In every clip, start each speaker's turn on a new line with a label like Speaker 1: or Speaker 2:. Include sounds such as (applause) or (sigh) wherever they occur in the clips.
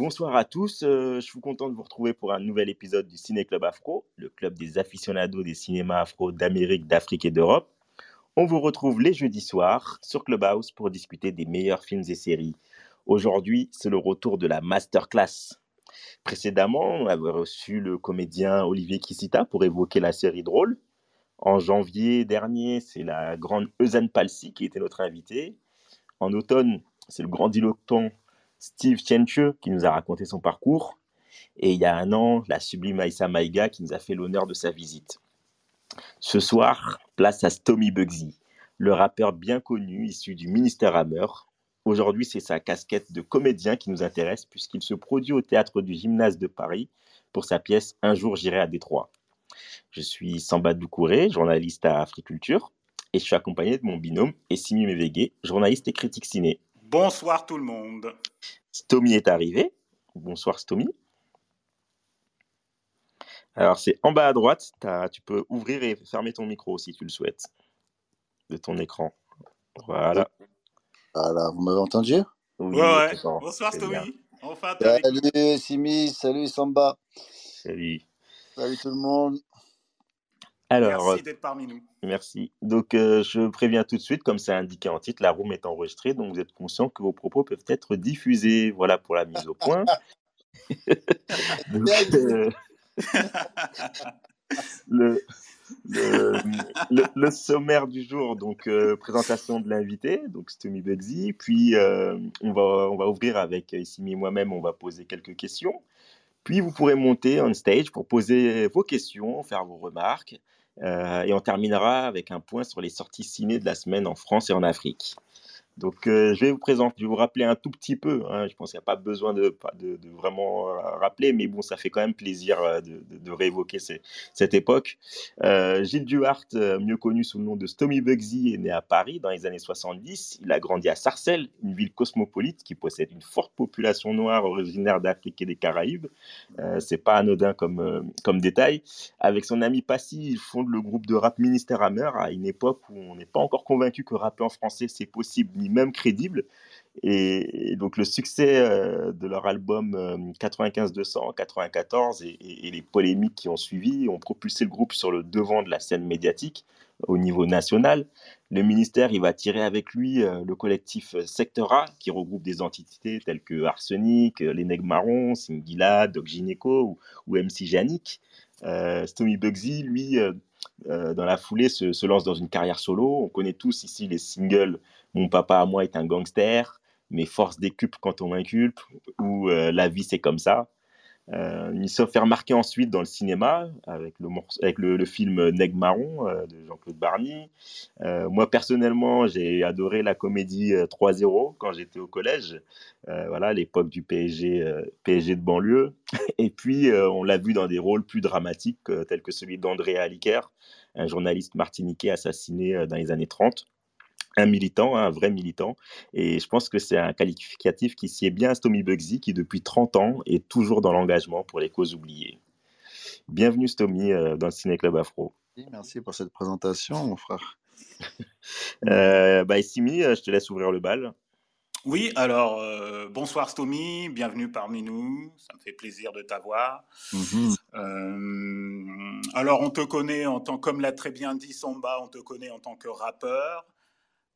Speaker 1: Bonsoir à tous, euh, je suis content de vous retrouver pour un nouvel épisode du Ciné Club Afro, le club des aficionados des cinémas afro d'Amérique, d'Afrique et d'Europe. On vous retrouve les jeudis soirs sur Clubhouse pour discuter des meilleurs films et séries. Aujourd'hui, c'est le retour de la masterclass. Précédemment, on avait reçu le comédien Olivier Kissita pour évoquer la série drôle. En janvier dernier, c'est la grande Eusanne Palsy qui était notre invité. En automne, c'est le grand diloquent Steve Chenche qui nous a raconté son parcours. Et il y a un an, la sublime Aïssa Maïga qui nous a fait l'honneur de sa visite. Ce soir, place à Stomy Bugsy, le rappeur bien connu issu du ministère Hammer. Aujourd'hui, c'est sa casquette de comédien qui nous intéresse puisqu'il se produit au théâtre du Gymnase de Paris pour sa pièce Un jour j'irai à Détroit. Je suis Samba Doucouré, journaliste à Africulture, et je suis accompagné de mon binôme Essimi Mevege, journaliste et critique ciné.
Speaker 2: Bonsoir tout le monde.
Speaker 1: Stomy est arrivé. Bonsoir Stomy. Alors c'est en bas à droite, tu peux ouvrir et fermer ton micro si tu le souhaites de ton écran. Voilà.
Speaker 3: Voilà, vous m'avez entendu?
Speaker 2: Oui, ouais, Bonsoir Stomy.
Speaker 3: Enfin, salut Simi, salut Samba.
Speaker 1: Salut.
Speaker 3: Salut tout le monde.
Speaker 2: Alors, merci d'être parmi nous.
Speaker 1: Merci. Donc, euh, je préviens tout de suite, comme c'est indiqué en titre, la room est enregistrée, donc vous êtes conscient que vos propos peuvent être diffusés. Voilà pour la mise au point. (laughs) (laughs) Euh, (laughs) le, le, sommaire du jour, donc euh, présentation de l'invité, donc Stomy Bugsy, puis on, va, on va ouvrir avec Simi et moi-même, on va poser quelques questions. Puis vous pourrez monter on stage pour poser vos questions, faire vos remarques. Euh, et on terminera avec un point sur les sorties ciné de la semaine en France et en Afrique. Donc, euh, je vais vous présenter, je vais vous rappeler un tout petit peu. Hein, je pense qu'il n'y a pas besoin de, vraiment euh, rappeler, mais bon, ça fait quand même plaisir euh, de, de réévoquer cette époque. Gilles Duhart, mieux connu sous le nom de Stomy Bugsy, est né à Paris dans les années 70. Il a grandi à Sarcelles, une ville cosmopolite qui possède une forte population noire originaire d'Afrique et des Caraïbes. C'est pas anodin comme, comme détail. Avec son ami Passy, il fonde le groupe de rap Ministère Hammer à une époque où on n'est pas encore convaincu que rapper en français c'est possible ni même crédible. Et, donc le succès euh, de leur album 95-200, euh, 94 et, et, les polémiques qui ont suivi ont propulsé le groupe sur le devant de la scène médiatique au niveau national. Le ministère, il va tirer avec lui euh, le collectif Secteur A, qui regroupe des entités telles que Arsenic, Les Nègres Marrons, Singila, Doc Gineco ou, ou MC Janik. Stomy Bugsy, lui, dans la foulée, se, lance dans une carrière solo. On connaît tous ici les singles mon papa à moi est un gangster, mes forces décuplent quand on m'inculpe, ou euh, la vie c'est comme ça. Euh, il se fait remarquer ensuite dans le cinéma avec le, film Neg Marron euh, de Jean-Claude Barny. Euh, moi personnellement, j'ai adoré la comédie 3-0 quand j'étais au collège. voilà, l'époque du PSG, PSG de banlieue. (laughs) Et puis, on l'a vu dans des rôles plus dramatiques tels que celui d'André Aliker, un journaliste martiniquais assassiné dans les années 30 un militant, un vrai militant. Et je pense que c'est un qualificatif qui sied bien à Stomy Bugsy, qui depuis 30 ans est toujours dans l'engagement pour les causes oubliées. Bienvenue Stomy euh, dans le Ciné Club Afro.
Speaker 3: Merci pour cette présentation, mon frère. (laughs)
Speaker 1: euh, bah, Simi, euh, je te laisse ouvrir le bal.
Speaker 2: Oui, alors euh, bonsoir Stomy, bienvenue parmi nous, ça me fait plaisir de t'avoir. Mmh. Euh, alors on te connaît en tant, comme l'a très bien dit Samba, on te connaît en tant que rappeur,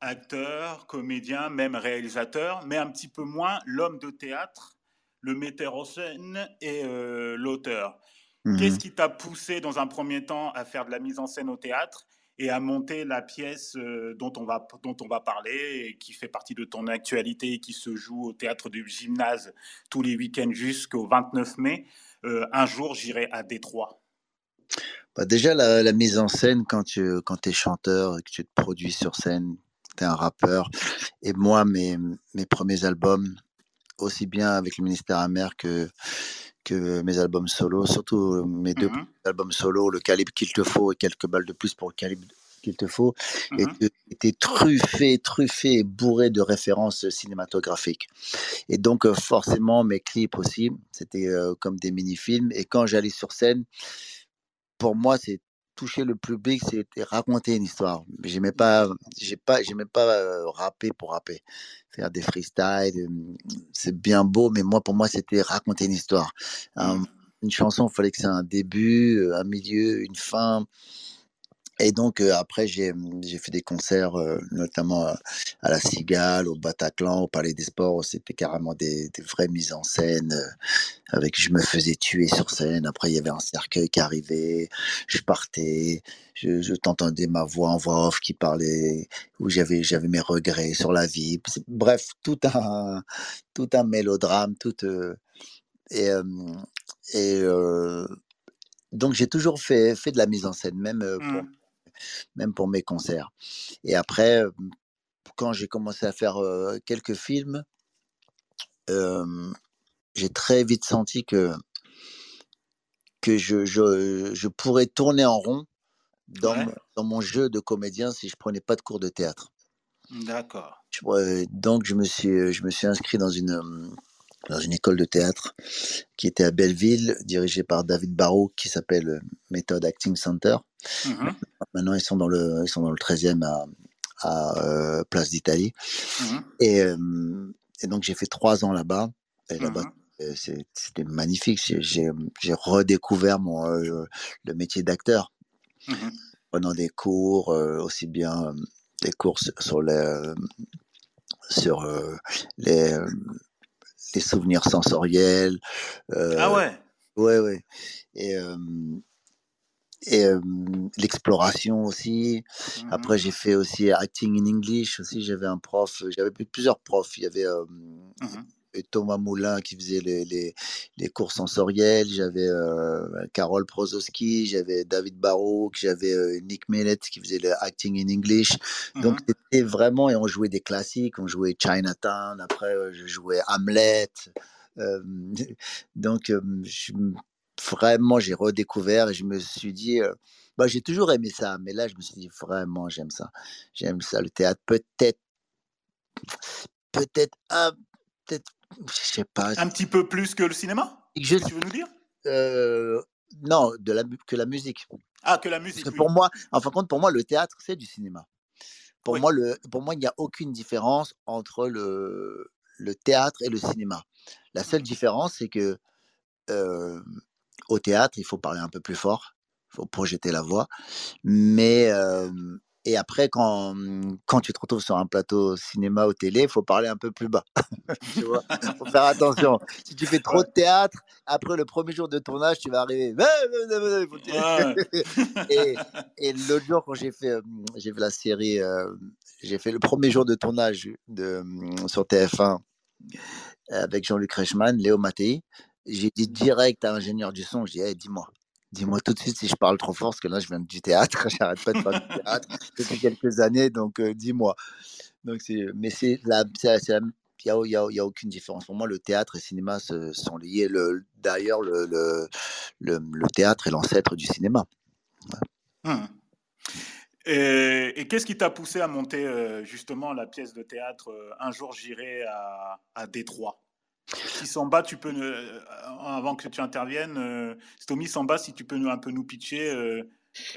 Speaker 2: acteur, comédien, même réalisateur, mais un petit peu moins l'homme de théâtre, le metteur en scène et euh, l'auteur. Mmh. Qu'est-ce qui t'a poussé dans un premier temps à faire de la mise en scène au théâtre et à monter la pièce euh, dont, on va, dont on va parler et qui fait partie de ton actualité et qui se joue au théâtre du gymnase tous les week-ends jusqu'au 29 mai euh, Un jour, j'irai à Détroit?
Speaker 3: Bah déjà, la, la, mise en scène, quand tu quand es chanteur et que tu te produis sur scène, un rappeur. Et moi, mes, mes premiers albums, aussi bien avec le ministère amer que, que mes albums solo, surtout mes deux
Speaker 2: Mhm.
Speaker 3: albums solo, le calibre qu'il te faut et quelques balles de plus pour le calibre qu'il te faut, étaient, étaient truffés, truffés et bourrés de références cinématographiques. Et donc, euh, forcément, mes clips aussi, c'était euh, comme des mini-films. Et quand j'allais sur scène, pour moi, c'est toucher le public, c'était raconter une histoire. J'aimais pas, j'ai pas, j'aimais pas euh, rapper pour rapper, faire des freestyles. euh, C'est bien beau, mais moi, pour moi, c'était raconter une histoire. Un-
Speaker 2: Mhm.
Speaker 3: une chanson, il fallait que c'est un début, euh, un milieu, une fin. Et donc, euh, après, j'ai j'ai fait des concerts, euh, notamment à, à la Cigale, au Bataclan, au Palais des Sports. C'était carrément des, des vraies mises en scène. euh, avec je me faisais tuer sur scène. Après, il y avait un cercueil qui arrivait. Je partais. Je, je t'entendais ma voix en voix off qui parlait, où j'avais mes regrets sur la vie. Bref, tout un tout un mélodrame, tout euh, et euh, et euh, donc j'ai toujours fait fait de la mise en scène, même euh,
Speaker 2: Mhm.
Speaker 3: Même pour mes concerts. Et après, euh, quand j'ai commencé à faire euh, quelques films, euh, j'ai très vite senti que que je, je, je pourrais tourner en rond dans,
Speaker 2: Ouais.
Speaker 3: mon, dans mon jeu de comédien si je prenais pas de cours de théâtre.
Speaker 2: D'accord.
Speaker 3: Donc je me suis je me suis inscrit dans une dans une école de théâtre qui était à Belleville, dirigée par David Barrault, qui s'appelle euh, Method Acting Center.
Speaker 2: Mhm.
Speaker 3: Maintenant, ils sont dans le, ils sont dans le 13e à, à euh, Place d'Italie.
Speaker 2: Mhm.
Speaker 3: Et, euh, et donc, j'ai fait trois ans là-bas. Et là-bas, c'est- c'était magnifique. J'ai- redécouvert mon, euh, le métier d'acteur,
Speaker 2: Mhm.
Speaker 3: prenant des cours, euh, aussi bien euh, des cours sur les, sur les, les souvenirs sensoriels. euh,
Speaker 2: Ah ouais.
Speaker 3: Ouais, ouais. Et, euh, et euh, l'exploration aussi.
Speaker 2: Mhm.
Speaker 3: Après, j'ai fait aussi acting in English aussi. J'avais un prof, j'avais plusieurs profs. Il y avait
Speaker 2: Mhm.
Speaker 3: Thomas Moulin qui faisait les, les, les cours sensoriels. J'avais euh, Carole Prozowski, j'avais David Barouk, j'avais euh, Nick Millet qui faisait le acting in English. Donc,
Speaker 2: Mhm.
Speaker 3: c'était vraiment, et on jouait des classiques. On jouait Chinatown. Après, euh, je jouais Hamlet. Euh, (laughs) donc, je- vraiment, j'ai redécouvert et je me suis dit, bah, j'ai toujours aimé ça, mais là, je me suis dit, vraiment, j'aime ça. J'aime ça, le théâtre. Peut-être, peut-être, ah, peut-être, je sais pas.
Speaker 2: Un petit peu plus que le cinéma
Speaker 3: Je,
Speaker 2: que tu veux nous dire?
Speaker 3: Euh, non, de la, mu- que la musique.
Speaker 2: Ah, que la
Speaker 3: Parce
Speaker 2: musique,
Speaker 3: que
Speaker 2: oui.
Speaker 3: pour moi, en fin de compte, pour moi, le théâtre, c'est du cinéma. Pour
Speaker 2: Oui.
Speaker 3: moi, le, pour moi, il n'y a aucune différence entre le, le théâtre et le cinéma. La seule
Speaker 2: Mhm.
Speaker 3: différence, c'est que euh, au théâtre, il faut parler un peu plus fort, il faut projeter la voix. Mais euh, et après, quand, quand tu te retrouves sur un plateau cinéma ou télé, il faut parler un peu plus bas. (laughs) tu vois, faut faire attention. Si tu fais trop de théâtre, après le premier jour de tournage, tu vas arriver. (laughs) Et, et l'autre jour, quand j'ai fait, j'ai fait la série, euh, j'ai fait le premier jour de tournage de, euh, sur TF1 avec Jean-Luc Reichmann, Léo Mattei, j'ai dit direct à l'ingénieur du son, je dis, Hey, dis-moi, dis-moi tout de suite si je parle trop fort, parce que là, je viens du théâtre, (laughs) j'arrête pas de faire du théâtre depuis quelques années, donc euh, dis-moi. C'est, mais c'est il n'y a, a- aucune différence. Pour moi, le théâtre et le cinéma sont liés. Le, d'ailleurs, le, le, le, théâtre est l'ancêtre du cinéma.
Speaker 2: Mhm. Et, qu'est-ce qui t'a poussé à monter euh, justement la pièce de théâtre euh, Un jour j'irai à, à Détroit? Si Samba, tu peux, euh, avant que tu interviennes, euh, Stomy Samba, si tu peux nous, un peu nous pitcher euh,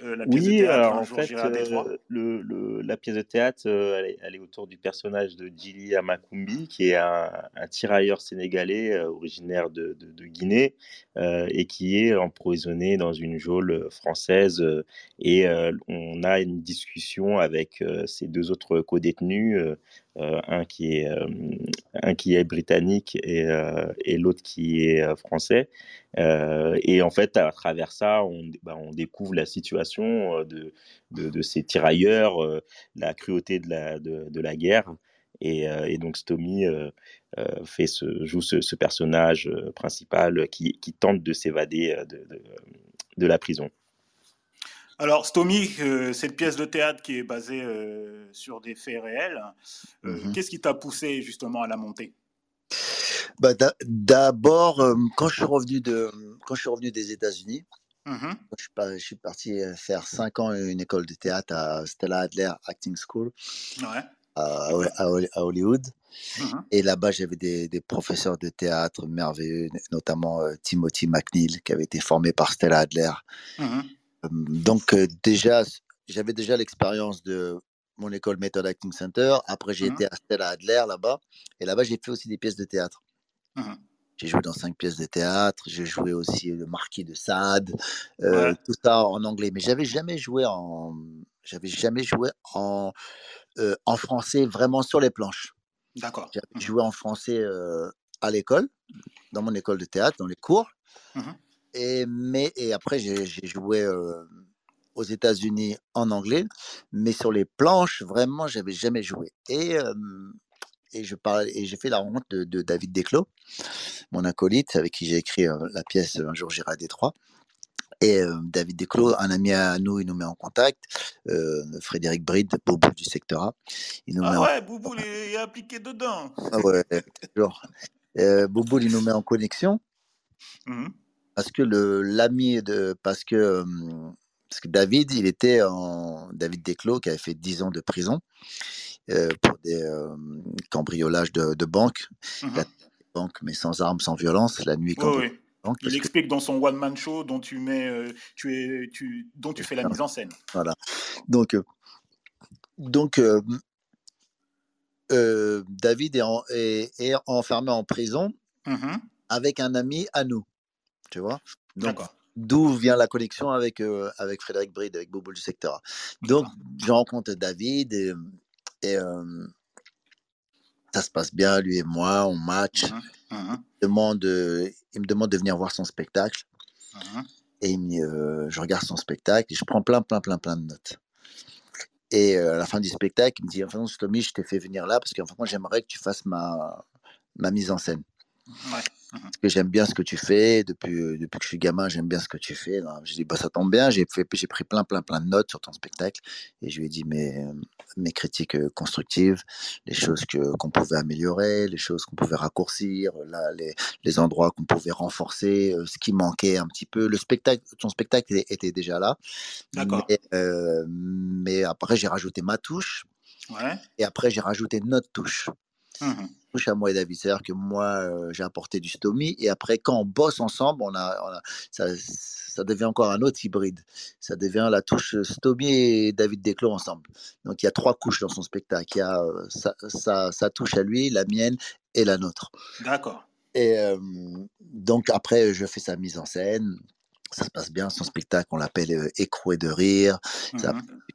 Speaker 2: la pièce de
Speaker 1: Oui,
Speaker 2: théâtre Un
Speaker 1: en
Speaker 2: jour
Speaker 1: fait, le, le- la pièce de théâtre, elle est, elle est autour du personnage de Djili Amakumbi, qui est un, un tirailleur sénégalais euh, originaire de, de- de Guinée euh, et qui est emprisonné dans une geôle française. et on a une discussion avec ces deux autres co-détenus, un, qui est, euh, un qui est britannique et, euh, et l'autre qui est euh, français. Euh, et en fait, à travers ça, on, bah, on découvre la situation euh, de, de, ces tirailleurs, euh, la cruauté de la, de, la guerre. Et, euh, et donc, Stomy euh, euh, fait ce, joue ce, personnage euh, principal qui, qui tente de s'évader euh, de, de, de la prison.
Speaker 2: Alors, Stomy, cette pièce de théâtre qui est basée sur des faits réels, mmh qu'est-ce qui t'a poussé justement à la monter?
Speaker 3: Bah, D'abord, quand je suis revenu de, quand je suis revenu des États-Unis, mmh je, suis parti faire cinq ans une école de théâtre à Stella Adler Acting School à, Hollywood. Mmh Et là-bas, j'avais des, des, professeurs de théâtre merveilleux, notamment Timothy McNeil, qui avait été formé par Stella Adler. Donc déjà, j'avais déjà l'expérience de mon école Method Acting Center. Après, j'ai mmh été à Stella Adler là-bas. Et là-bas, j'ai fait aussi des pièces de théâtre. Mmh j'ai joué dans cinq pièces de théâtre. J'ai joué aussi le Marquis de Sade, tout ça en anglais. Mais j'avais jamais joué en, j'avais jamais joué en, en français vraiment sur les planches.
Speaker 2: D'accord.
Speaker 3: J'avais mmh joué en français à l'école, dans mon école de théâtre, dans les cours. Et, mais, et après, j'ai joué aux États-Unis en anglais, mais sur les planches, vraiment, j'avais jamais joué. Et, et je parle, et j'ai fait la rencontre de, David Desclos, mon acolyte, avec qui j'ai écrit la pièce Un jour j'irai à Détroit. Et David Desclos, un ami à nous, il nous met en contact. Frédéric Bride, Boubou du secteur A.
Speaker 2: Il nous ah ouais, Boubou, il est appliqué dedans.
Speaker 3: Ah ouais, toujours. Boubou, il nous met en connexion. Mmh parce que le l'ami de parce que parce que David, il était en David Desclos qui avait fait 10 ans de prison pour des cambriolages de, de banques, mmh banque, mais sans armes, sans violence, la nuit.
Speaker 2: Oui, il explique dans son one man show dont tu mets, tu es, tu, dont tu fais la mise en scène.
Speaker 3: Voilà. Donc, donc David est, est, enfermé en prison mmh avec un ami à nous. Tu vois? Donc, d'où vient la connexion avec, euh, avec Frédéric Bride, avec Bobo du secteur. Donc, je rencontre David et, et ça se passe bien, lui et moi, on match. Mmh mmh il, demande, il me demande de venir voir son spectacle. Mmh et euh, je regarde son spectacle et je prends plein, plein, plein, plein de notes. Et euh, à la fin du spectacle, il me dit Enfin, Tommy, je t'ai fait venir là parce qu'en fait, moi, j'aimerais que tu fasses ma, ma mise en scène. Ouais. Parce que j'aime bien ce que tu fais. Depuis, euh, depuis que je suis gamin, j'aime bien ce que tu fais. J'ai dit, bah, ça tombe bien. J'ai pris plein, plein, plein de notes sur ton spectacle. Et je lui ai dit mes, mes critiques euh, constructives, les choses qu'on pouvait améliorer, les choses qu'on pouvait raccourcir, là, les, les endroits qu'on pouvait renforcer, euh, ce qui manquait un petit peu. Le spectacle, ton spectacle était déjà là.
Speaker 2: D'accord.
Speaker 3: Mais, mais, après, j'ai rajouté ma touche.
Speaker 2: Ouais.
Speaker 3: Et après, j'ai rajouté notre touche. Mmh à moi et David. C'est-à-dire que moi, j'ai apporté du Stomy et après, quand on bosse ensemble, on a, ça, ça, devient encore un autre hybride. Ça devient la touche Stomy et David Desclos ensemble. Donc, il y a trois couches dans son spectacle. Il y a sa, touche à lui, la mienne et la nôtre.
Speaker 2: D'accord.
Speaker 3: Et donc, après, je fais sa mise en scène ça se passe bien. Son spectacle, on l'appelle Écroué de rire. Mmh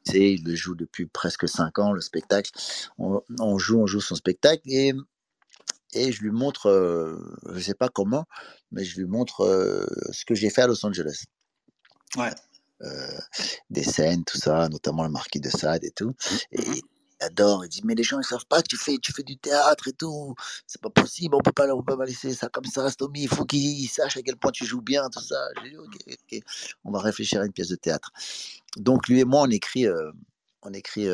Speaker 3: il le joue depuis presque cinq ans, le spectacle. On, on, joue, on joue son spectacle et et je lui montre, je ne sais pas comment, mais je lui montre ce que j'ai fait à Los Angeles.
Speaker 2: Ouais.
Speaker 3: des scènes, tout ça, notamment le Marquis de Sade et tout. Et mmh il adore, il dit mais les gens ils savent pas que tu fais, tu fais du théâtre et tout, c'est pas possible, on peut pas, on peut pas laisser ça comme ça, Stomy, il faut qu'il sache à quel point tu joues bien, tout ça. J'ai dit ok, on va réfléchir à une pièce de théâtre. Donc lui et moi on écrit, on écrit,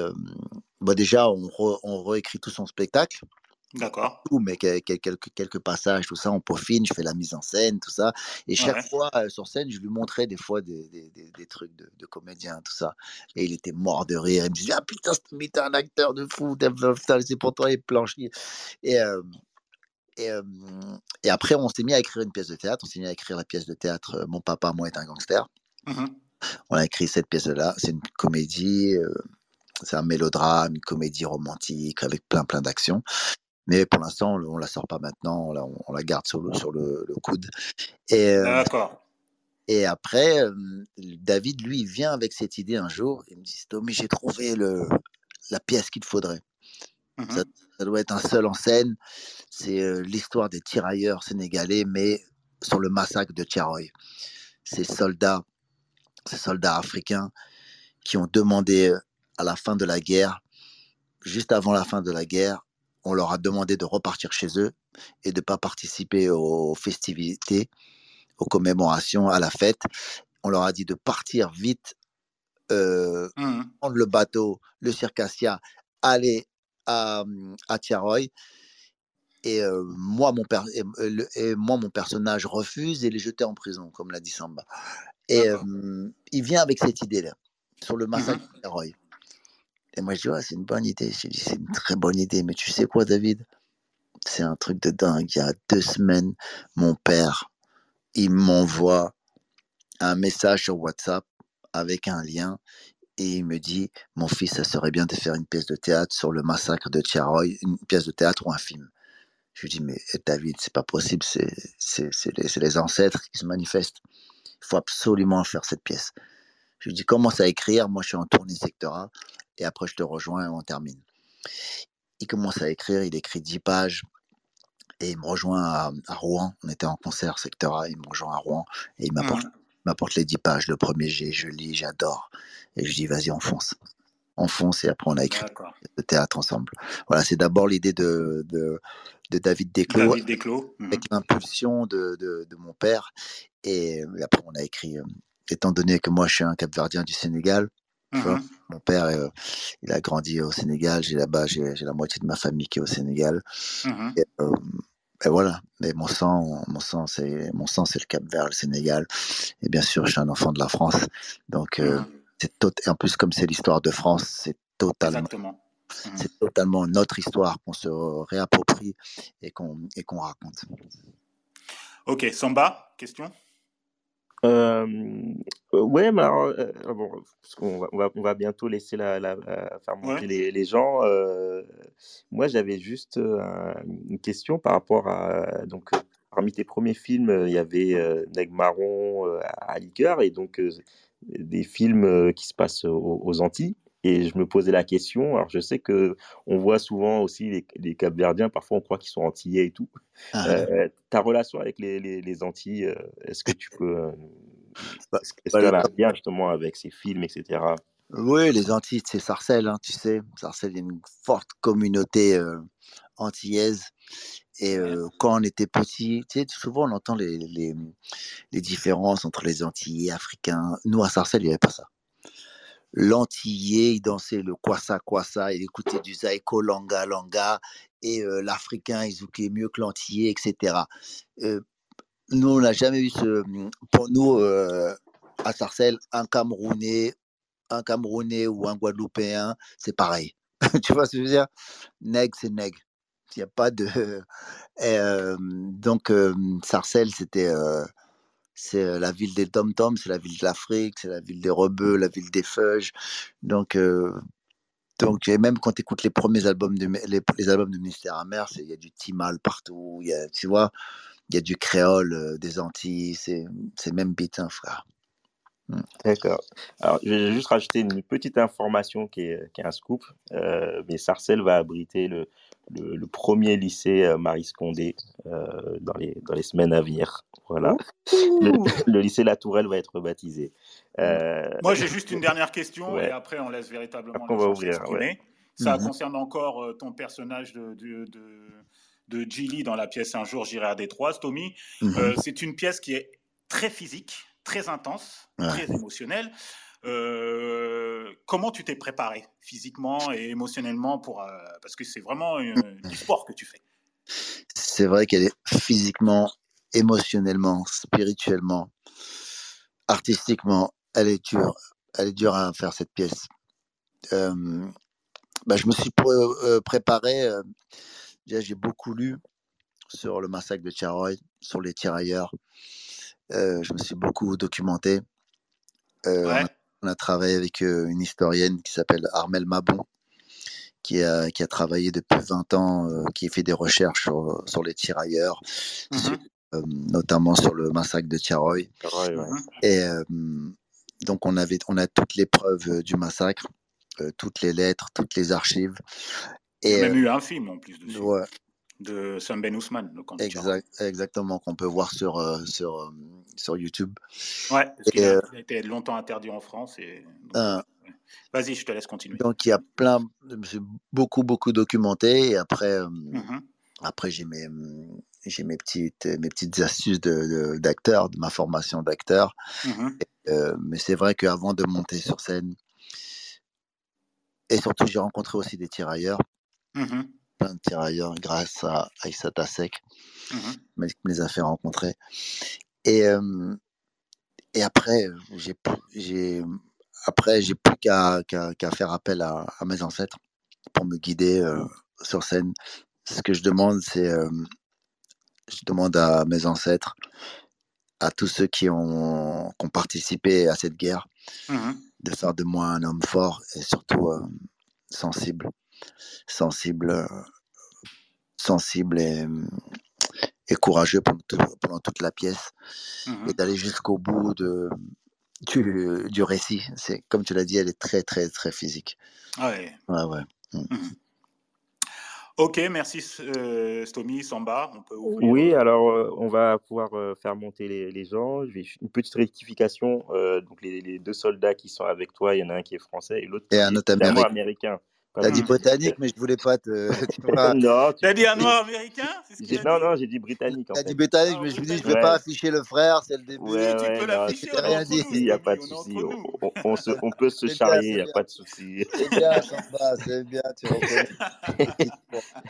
Speaker 3: bah déjà on, on réécrit tout son spectacle.
Speaker 2: D'accord.
Speaker 3: Tout, mais quelques, quelques passages, tout ça, on peaufine, je fais la mise en scène, tout ça. Et chaque fois sur scène, je lui montrais des fois des, des, des, trucs de, de, comédien, tout ça. Et il était mort de rire. Il me disait Ah putain, t'es un acteur de fou, c'est pour toi les planches. Et, et, et, après, on s'est mis à écrire une pièce de théâtre. On s'est mis à écrire la pièce de théâtre Mon papa, moi, est un gangster. Mmh on a écrit cette pièce-là. C'est une comédie. c'est un mélodrame, une comédie romantique avec plein plein d'actions. Mais pour l'instant, on ne la sort pas maintenant, on la, garde sur le, sur le, coude. Et,
Speaker 2: D'accord.
Speaker 3: Et après, David, lui, il vient avec cette idée un jour. Il me dit Tommy, j'ai trouvé le, la pièce qu'il faudrait. Mmh ça, doit être un seul en scène. C'est l'histoire des tirailleurs sénégalais, mais sur le massacre de Tiaroy. Ces soldats, ces soldats africains qui ont demandé à la fin de la guerre, juste avant la fin de la guerre, on leur a demandé de repartir chez eux et de ne pas participer aux festivités, aux commémorations, à la fête. On leur a dit de partir vite euh,
Speaker 2: Mhm.
Speaker 3: prendre le bateau, le circassia, aller à, à Tiaroy. Et, euh, moi, mon per- et, moi, mon personnage refuse et les jeter en prison, comme l'a dit Samba. Et euh, il vient avec cette idée-là, sur le massacre
Speaker 2: Mhm.
Speaker 3: de Tiaroy. Et moi, je dis, c'est une bonne idée. Je dis, c'est une très bonne idée. Mais tu sais quoi, David? C'est un truc de dingue. Il y a deux semaines, mon père, il m'envoie un message sur WhatsApp avec un lien et il me dit Mon fils, ça serait bien de faire une pièce de théâtre sur le massacre de Tiaroy, une pièce de théâtre ou un film. Je lui dis Mais eh, David, c'est pas possible, c'est c'est- c'est les, c'est les ancêtres qui se manifestent. Il faut absolument faire cette pièce. Je lui dis Commence à écrire, moi je suis en tournée secteur A et après je te rejoins et on termine. Il commence à écrire, il écrit 10 pages et il me rejoint à, à Rouen. On était en concert secteur A, il me rejoint à Rouen et il m'apporte m'apporte les 10 pages. Le premier jet, je lis, j'adore. Et je dis, vas-y, on fonce. On fonce et après on a écrit le théâtre ensemble. Voilà, c'est d'abord l'idée de, de, de David Desclos
Speaker 2: David Desclos. Mhm.
Speaker 3: avec l'impulsion de, de, mon père. Et, et après on a écrit, euh, étant donné que moi je suis un capverdien du Sénégal, tu vois,
Speaker 2: Mhm.
Speaker 3: mon père, euh, il a grandi au Sénégal. J'ai là-bas, j'ai la moitié de ma famille qui est au Sénégal. Et, euh, et voilà. Mais mon sang, mon sang, c'est mon sang, c'est le Cap Vert, le Sénégal. Et bien sûr, je suis un enfant de la France. Donc, euh,
Speaker 2: Mhm.
Speaker 3: c'est tot- et en plus, comme c'est l'histoire de France, c'est totalement,
Speaker 2: Exactement.
Speaker 3: C'est totalement notre histoire qu'on se réapproprie et qu'on et qu'on raconte.
Speaker 2: Ok, Samba, question?
Speaker 1: Euh, euh, ouais, mais alors, euh, euh, bon, parce qu'on va, on va, on va bientôt laisser la, la- la- faire monter
Speaker 2: Ouais.
Speaker 1: les, les gens. euh, moi, j'avais juste un- une question par rapport à. Donc, parmi tes premiers films, il y avait Nègre Marron euh, à Liqueur, et donc des films qui se passent aux, aux Antilles. Et je me posais la question. Alors, je sais que on voit souvent aussi les, les Capverdiens, parfois on croit qu'ils sont antillais et tout.
Speaker 3: Ah,
Speaker 1: Euh, ta relation avec les, les, les Antilles, euh, est-ce que tu peux. euh,
Speaker 3: bah,
Speaker 1: est-ce
Speaker 3: bah,
Speaker 1: qu'il y
Speaker 3: les-
Speaker 1: en a un lien justement avec ces films, etc.
Speaker 3: oui, les Antilles, c'est Sarcelles, hein, tu sais. Sarcelles, il y a une forte communauté euh, antillaise. Et euh, quand on était petit, tu sais, souvent on entend les, les, les différences entre les Antillais africains. Nous, à Sarcelles, il n'y avait pas ça. L'Antillais, il dansait le kwasa kwasa, il écoutait du zaiko langa langa, et euh, l'Africain, il zoukait mieux que l'Antillais, etc. Euh, nous, on n'a jamais eu ce. Pour nous, euh, à Sarcelles, un Camerounais, un Camerounais ou un Guadeloupéen, c'est pareil. (laughs) tu vois ce que je veux dire? Nègre, c'est nègre. Il n'y a pas de. (laughs) Donc, Sarcelles, c'était. C'est la ville des tom-toms, c'est la ville de l'Afrique, c'est la ville des rebeux, la ville des feuges. Donc, donc et même quand tu écoutes les premiers albums, de, les, albums de Ministère Amer, il y a du Timal partout, tu vois, il y a du créole des Antilles, c'est c'est même beat, hein, frère. Mm.
Speaker 1: D'accord. Alors, je vais juste rajouter une petite information qui est, qui est un scoop. Mais Sarcelles va abriter le, le, le premier lycée euh, Marie Condé euh, dans, les, dans les semaines à venir. Voilà. (laughs) Le, lycée La Tourelle va être baptisé. Euh,
Speaker 2: Moi, j'ai juste une dernière question
Speaker 1: Ouais.
Speaker 2: et après, on laisse véritablement
Speaker 1: Après, on va ouvrir.
Speaker 2: Ça
Speaker 3: Mhm.
Speaker 2: concerne encore euh, ton personnage de, de, de, de Gilly dans la pièce Un jour j'irai à Détroit, Tommy.
Speaker 3: Mhm.
Speaker 2: Euh, c'est une pièce qui est très physique, très intense,
Speaker 3: Ouais.
Speaker 2: très émotionnelle. Euh, comment tu t'es préparé physiquement et émotionnellement pour euh, parce que c'est vraiment euh, du sport que tu fais.
Speaker 3: C'est vrai qu'elle est physiquement, émotionnellement, spirituellement, artistiquement, elle est dure. Elle est dure à faire cette pièce. Euh, bah, je me suis pré- préparé. j'ai beaucoup lu sur le massacre de Tiaroy, sur les tirailleurs. Je me suis beaucoup documenté.
Speaker 2: Ouais.
Speaker 3: On a travaillé avec euh, une historienne qui s'appelle Armel Mabon, qui a, qui a travaillé depuis 20 ans, euh, qui a fait des recherches sur, sur les tirailleurs, sur-
Speaker 2: Mhm.
Speaker 3: euh, notamment sur le massacre de Tiaroy.
Speaker 1: ouais, ouais.
Speaker 2: Mhm.
Speaker 3: Et euh, donc, on, avait, on a toutes les preuves du massacre, toutes les lettres, toutes les archives.
Speaker 2: Il y
Speaker 3: Et
Speaker 2: a même eu un film en plus dessus
Speaker 3: ouais,
Speaker 2: de Sam Ben Ousmane, le de
Speaker 3: exact, exactement, qu'on peut voir sur, euh, sur, euh, sur YouTube.
Speaker 2: Ouais, parce qu'il a,
Speaker 3: euh,
Speaker 2: a été longtemps interdit en France. Et...
Speaker 3: euh.
Speaker 2: Vas-y, je te laisse continuer.
Speaker 3: donc, il y a plein, je me suis beaucoup, beaucoup documenté. Et après,
Speaker 2: Mhm.
Speaker 3: après j'ai mes, j'ai mes petites, mes petites astuces d'acteur, de, de, ma formation d'acteur. Mmh mais c'est vrai qu'avant de monter sur scène, et surtout, j'ai rencontré aussi des tirailleurs. Mmh plein tirailleurs grâce à Aïssa Tasek, mmh qui me les a fait rencontrer. Et, et après, j'ai j'ai après j'ai plus qu'à faire appel à, mes ancêtres pour me guider sur scène. Ce que je demande, c'est je demande à mes ancêtres, à tous ceux qui ont, qui ont participé à cette guerre, mmh de faire de moi un homme fort et surtout sensible, sensible, sensible et, et courageux pendant, pendant, toute la pièce mmh et d'aller jusqu'au bout de, du, du récit. C'est comme tu l'as dit, elle est très très très physique.
Speaker 2: Ouais.
Speaker 3: Ouais ouais.
Speaker 2: Mmh. Ok, merci euh, Stomy, Samba. On peut
Speaker 1: Oui, alors euh, on va pouvoir euh, faire monter les, les gens. Je vais, une petite rectification. donc les, les, deux soldats qui sont avec toi, il y en a un qui est français et l'autre
Speaker 3: qui un
Speaker 1: autre
Speaker 3: américain.
Speaker 1: américain.
Speaker 3: T'as dit botanique, mais je voulais pas te. (laughs)
Speaker 1: Tu (laughs) non,
Speaker 2: tu as dit un noir américain
Speaker 1: Non, non, j'ai dit britannique.
Speaker 3: T'as dit britannique, mais je me dis, je vais pas afficher le frère, c'est le début.
Speaker 1: Ouais,
Speaker 2: tu
Speaker 1: ouais,
Speaker 2: peux l'afficher.
Speaker 1: rien dit. Il n'y a pas de souci. On, on, se, on, peut se charrier, il n'y a pas de souci.
Speaker 3: C'est bien, c'est bien, tu reconnais.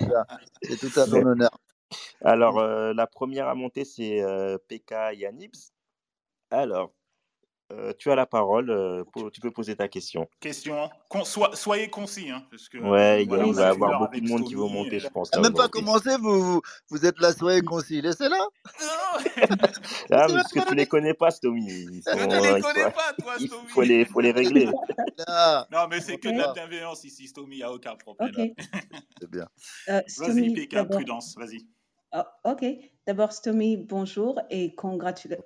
Speaker 3: (laughs) c'est tout à ton honneur.
Speaker 1: Alors, euh, la première à monter, c'est euh, Pekka Yanibs. Alors, euh, tu as la parole, euh, pour, tu peux poser ta question.
Speaker 2: Question, soyez concis. Hein, parce que,
Speaker 1: ouais, il va y avoir beaucoup de monde qui va monter, je pense.
Speaker 3: n'a même pas commencé, vous, vous êtes là, soyez concis, laissez-la. (laughs)
Speaker 1: ah, parce que tu les connais pas, Stomy.
Speaker 2: Sont, tu les connais pas, toi, Stomy.
Speaker 1: Il faut les, faut les régler. (laughs)
Speaker 2: non, mais c'est que de la bienveillance ici, Stomy, il n'y a aucun problème.
Speaker 3: Okay. c'est bien.
Speaker 2: Euh, vas-y, Pékin, prudence, vas-y.
Speaker 4: Oh, ok. D'abord, Stomy, bonjour et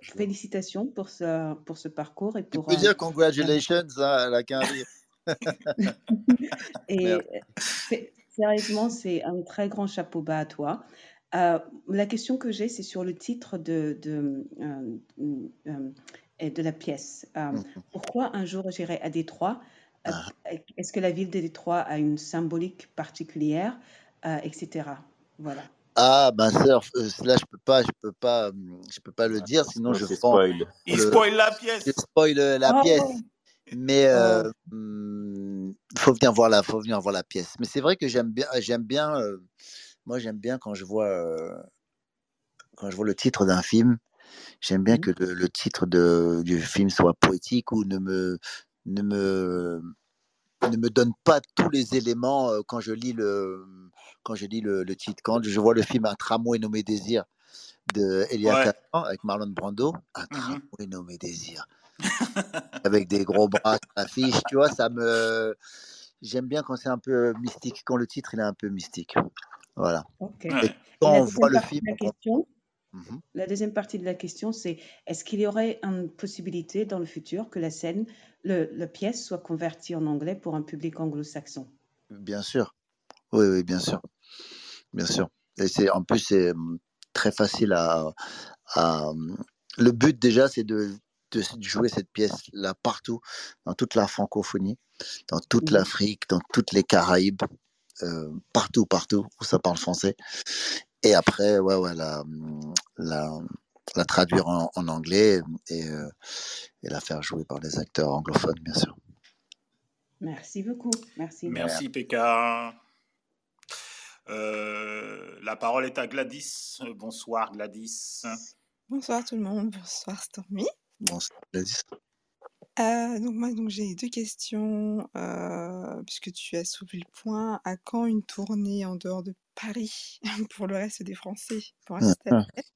Speaker 4: félicitations pour ce, pour ce parcours. Et pour,
Speaker 3: tu peux dire congratulations à la carrière.
Speaker 4: et sérieusement, c'est un très grand chapeau bas à toi. Euh, la question que j'ai, c'est sur le titre de, de, euh, de la pièce. Mmh pourquoi un jour j'irai à Détroit? Ah. Est-ce que la ville de Détroit a une symbolique particulière, etc. Voilà.
Speaker 3: Ah, ma sœur, euh, là, je peux pas, je peux pas, je peux pas le ah, dire, sinon je
Speaker 1: spoil.
Speaker 2: Il spoil la pièce.
Speaker 3: Je spoil la oh. pièce. Mais euh, oh. hmm, faut venir voir la, faut venir voir la pièce. Mais c'est vrai que j'aime bien, j'aime bien, euh, moi j'aime bien quand je vois, euh, quand je vois le titre d'un film, j'aime bien mmh. que le, le titre de, du film soit poétique ou ne me, ne me, ne me donne pas tous les éléments quand je lis le, quand je lis le, le, titre. Quand je vois le film Un tramway nommé Désir de Elia ouais. avec Marlon Brando, Un mmh tramway nommé Désir. avec des gros bras sur l'affiche, tu vois, ça me. J'aime bien quand c'est un peu mystique, quand le titre il est un peu mystique. Voilà.
Speaker 4: Okay.
Speaker 3: Et quand on voit le film.
Speaker 4: La, question, mmh la deuxième partie de la question, c'est est-ce qu'il y aurait une possibilité dans le futur que la scène, le, la pièce soit convertie en anglais pour un public anglo-saxon?
Speaker 3: Bien sûr. Oui, oui, bien sûr. Bien sûr. Et c'est, en plus, c'est mmh, très facile à, à. Mmh, le but, déjà, c'est de, de jouer cette pièce-là partout, dans toute la francophonie, dans toute l'Afrique, dans toutes les Caraïbes, euh, partout, partout où ça parle français. Et après, ouais, ouais, la, la, la traduire en, en anglais et, euh, et la faire jouer par des acteurs anglophones, bien sûr.
Speaker 4: Merci beaucoup. Merci.
Speaker 2: Merci. Euh, la parole est à Gladys. Bonsoir, Gladys.
Speaker 5: Bonsoir tout le monde. Bonsoir, Stormy.
Speaker 3: Bonsoir, Gladys.
Speaker 5: Euh, donc moi, donc j'ai deux questions euh, puisque tu as soulevé le point. À quand une tournée en dehors de Paris (laughs) pour le reste des Français pour assister à (laughs) la fête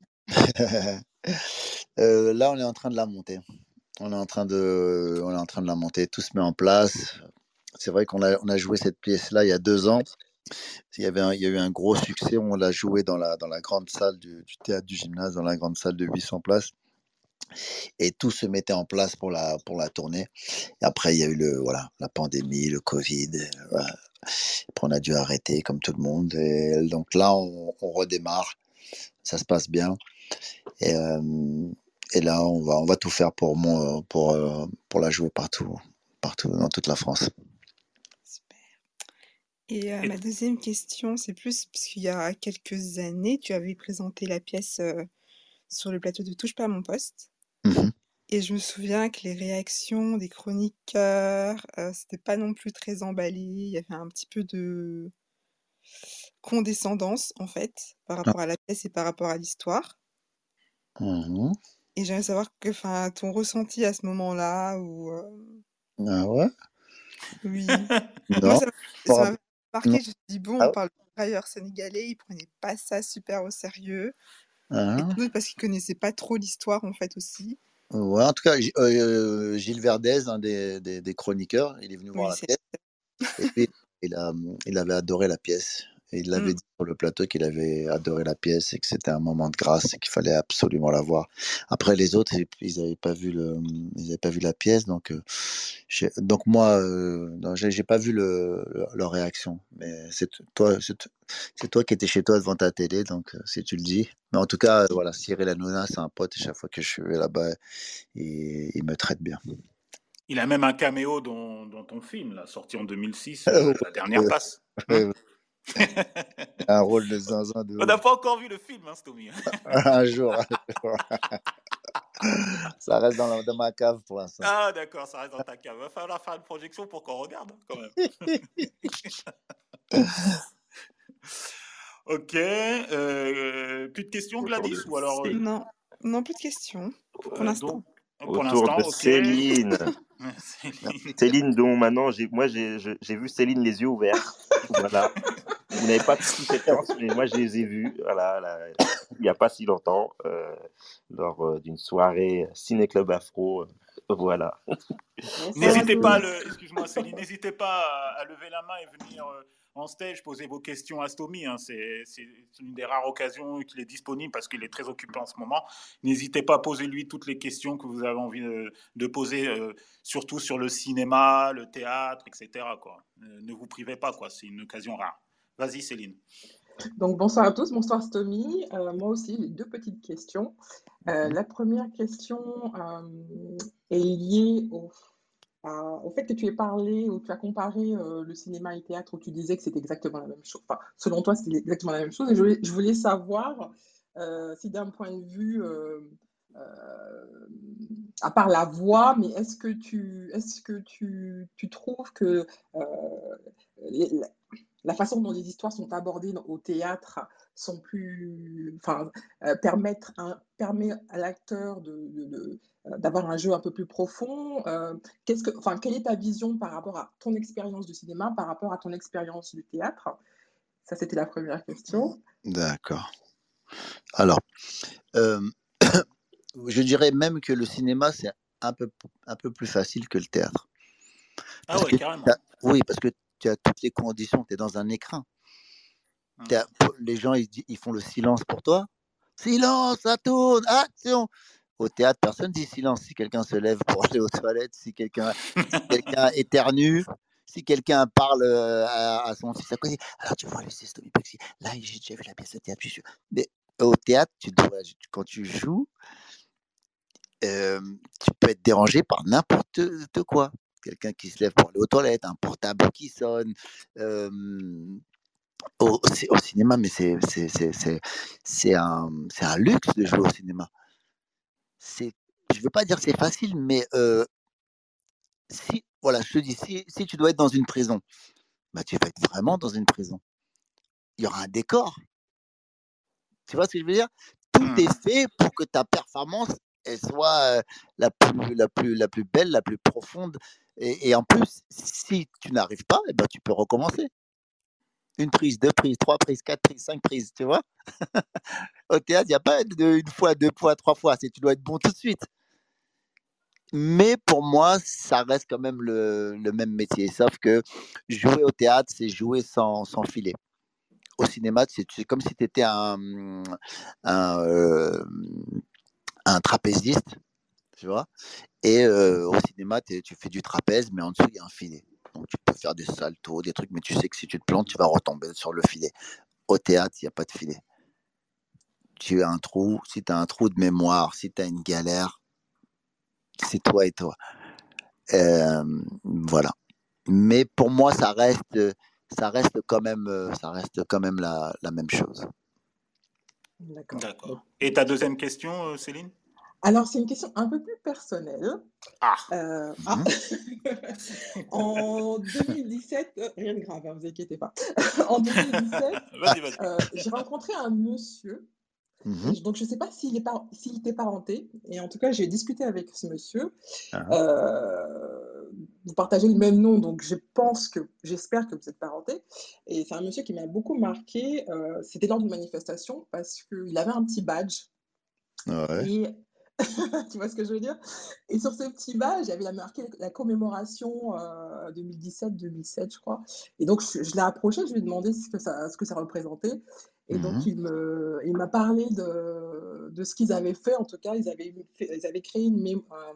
Speaker 3: Euh, là, on est en train de la monter. On est en train de, on est en train de la monter. Tout se met en place. C'est vrai qu'on a, on a joué cette pièce-là il y a deux ans. Il y, avait un- il y a eu un gros succès. On l'a joué dans la, dans la grande salle du, du théâtre du gymnase, dans la grande salle de 800 places. Et tout se mettait en place pour la, pour la tournée. Et après, il y a eu le, voilà, la pandémie, le Covid. euh, voilà. Après, on a dû arrêter comme tout le monde. Et donc là, on, on redémarre. Ça se passe bien. Et, euh, et là, on va, on va tout faire pour, mon, pour, euh, pour la jouer partout, partout, dans toute la France.
Speaker 5: Super. Et euh, ma deuxième question, c'est plus parce qu'il y a quelques années, tu avais présenté la pièce euh, sur le plateau de Touche pas à mon poste.
Speaker 3: Mmh
Speaker 5: Et je me souviens que les réactions des chroniqueurs, euh, c'était pas non plus très emballé. Il y avait un petit peu de condescendance, en fait, par
Speaker 3: Ah.
Speaker 5: rapport à la pièce et par rapport à l'histoire.
Speaker 3: Mmh
Speaker 5: Et j'aimerais savoir que, enfin, ton ressenti à ce moment-là, ou euh,
Speaker 3: Ah ouais?
Speaker 5: oui. (laughs) Moi, ça m'a marqué.
Speaker 3: non.
Speaker 5: Je me suis dit, bon,
Speaker 3: Ah
Speaker 5: on parle sénégalais, ils prenaient pas ça super au sérieux. Et
Speaker 3: Ah.
Speaker 5: sans doute parce qu'ils connaissaient pas trop l'histoire, en fait, aussi.
Speaker 3: Ouais, en tout cas, G- euh, Gilles Verdez, un des, des, des chroniqueurs, il est venu voir
Speaker 5: Oui,
Speaker 3: la pièce et puis il, a, il avait adoré la pièce. Et il l'avait
Speaker 5: Mm.
Speaker 3: dit sur le plateau qu'il avait adoré la pièce et que c'était un moment de grâce et qu'il fallait absolument la voir. Après, les autres, ils- n'avaient pas vu le, ils avaient pas vu la pièce, donc, euh, donc moi, euh, j'ai pas vu le, le- leur réaction. Mais c'est toi, c'est toi qui étais chez toi devant ta télé, donc euh, si tu le dis. Mais en tout cas, euh, voilà, Cyril Hanouna, c'est un pote et chaque fois que je suis là-bas, il, il me traite bien.
Speaker 2: Il a même un caméo dans, dans ton film, là, sorti en 2006,
Speaker 3: Ah, (laughs)
Speaker 2: euh,
Speaker 3: ouais,
Speaker 2: La dernière passe. Hein.
Speaker 3: Un rôle de zinzin de
Speaker 2: On n'a pas encore vu le film, hein, Stomy. (laughs)
Speaker 3: Un jour, un jour. (laughs) Ça reste dans, la- dans ma cave pour l'instant.
Speaker 2: Ah, d'accord, ça reste dans ta cave. Va falloir faire une projection pour qu'on regarde, hein, quand même. (laughs) ok. euh, plus de questions, Gladys
Speaker 1: de
Speaker 2: Ou alors. euh.
Speaker 5: Non, non, plus de questions pour
Speaker 2: euh,
Speaker 5: l'instant.
Speaker 2: donc, pour
Speaker 1: Autour de. Céline. (laughs)
Speaker 2: Céline.
Speaker 1: Céline, dont maintenant, j'ai, moi, j'ai, vu Céline les yeux ouverts. Voilà. Vous n'avez pas toutes ces séquences, mais moi, je les ai vus. Voilà, là, il n'y a pas si longtemps, euh, lors euh, d'une soirée Ciné Club Afro. euh, voilà.
Speaker 2: N'hésitez pas, le, excuse-moi Céline, n'hésitez pas à, à lever la main et venir euh, en stage poser vos questions à Stomy. hein. C'est une des rares occasions qu'il est disponible parce qu'il est très occupé en ce moment. N'hésitez pas à poser lui toutes les questions que vous avez envie de, poser, euh, surtout sur le cinéma, le théâtre, etc. Ne vous privez pas. C'est une occasion rare. Vas-y Céline.
Speaker 6: Donc, bonsoir à tous, bonsoir Stomy. Euh, moi aussi, j'ai deux petites questions. Euh, la première question est liée au, au fait que tu aies parlé ou tu as comparé euh, le cinéma et le théâtre où tu disais que c'était exactement la même chose. Enfin, selon toi, c'était exactement la même chose. Et je voulais, savoir euh, si d'un point de vue, euh, à part la voix, mais est-ce que tu, est-ce que tu, tu trouves que la, façon dont les histoires sont abordées au théâtre sont plus, enfin, permettre permet à l'acteur de, d'avoir un jeu un peu plus profond. Euh, qu'est-ce que, enfin, quelle est ta vision par rapport à ton expérience du cinéma, par rapport à ton expérience du théâtre? Ça, c'était la première question.
Speaker 3: D'accord. Alors, euh, (coughs) je dirais même que le cinéma, c'est un peu, un peu plus facile que le théâtre.
Speaker 2: Ah ouais, carrément.
Speaker 3: oui, parce que tu as toutes les conditions, tu es dans un écran.
Speaker 2: Hum.
Speaker 3: Les gens, ils, ils font le silence pour toi. Silence, ça tourne, action. Au théâtre, personne dit silence. Si quelqu'un se lève pour (laughs) aller aux toilettes, si quelqu'un si quelqu'un (laughs) éternue, si quelqu'un parle euh, à, à son fils à côté. Alors tu vois, Stomy Bugsy. Là, j'ai déjà vu la pièce de théâtre. je suis sûr. Mais au théâtre, tu dois, quand tu joues, euh, tu peux être dérangé par n'importe quoi. Quelqu'un qui se lève pour aller aux toilettes, un portable qui sonne. euh, au, cinéma, mais un, c'est un luxe de jouer au cinéma. C'est, je veux pas dire c'est facile, mais euh, si, voilà, je te dis, si, si tu dois être dans une prison, bah, tu vas être vraiment dans une prison. Il y aura un décor. Tu vois ce que je veux dire? Tout
Speaker 2: Hum.
Speaker 3: est fait pour que ta performance elle soit euh, la plus, la plus, la plus belle, la plus profonde. Et, et en plus, si tu n'arrives pas, eh ben, tu peux recommencer. Une prise, deux prises, trois prises, quatre prises, cinq prises, tu vois? (laughs) Au théâtre, il n'y a pas une fois, deux fois, trois fois. C'est tu dois être bon tout de suite. Mais pour moi, ça reste quand même le, même métier. Sauf que jouer au théâtre, c'est jouer sans, filet. Au cinéma, c'est comme si tu étais euh, un trapéziste, tu vois? Et euh, au cinéma, tu fais du trapèze, mais en dessous, il y a un filet. Donc tu peux faire des saltos, des trucs, mais tu sais que si tu te plantes, tu vas retomber sur le filet. Au théâtre, il n'y a pas de filet. Tu as un trou, si tu as un trou de mémoire, si tu as une galère, c'est toi et toi. Euh, voilà. Mais pour moi, ça reste, euh, ça reste quand même, ça reste quand même la, la même chose.
Speaker 2: D'accord. Et ta deuxième question, Céline?
Speaker 6: Alors, c'est une question un peu plus personnelle.
Speaker 2: Ah,
Speaker 6: Euh, ah. (laughs) En 2017, euh, rien de grave, ne vous inquiétez pas. (laughs) En 2017, (laughs)
Speaker 2: vas-y, vas-y.
Speaker 6: euh, j'ai rencontré un monsieur.
Speaker 3: Mhm.
Speaker 6: Donc, je ne sais pas s'il par- était parenté. Et en tout cas, j'ai discuté avec ce monsieur.
Speaker 3: Ah.
Speaker 6: Euh, vous partagez le même nom, donc je pense que, j'espère que vous êtes parenté. Et c'est un monsieur qui m'a beaucoup marqué. C'était lors d'une manifestation parce qu'il avait un petit badge.
Speaker 3: Ouais.
Speaker 6: Et (laughs) tu vois ce que je veux dire? Et sur ce petit avait la marqué la commémoration euh, 2017-2007, je crois. Et donc, je, je l'ai approché, je lui ai demandé ce que ça, ce que ça représentait. Et donc,
Speaker 3: Mhm.
Speaker 6: il me, il m'a parlé de, de ce qu'ils avaient fait. En tout cas, ils avaient, fait- ils avaient créé une, mé- euh,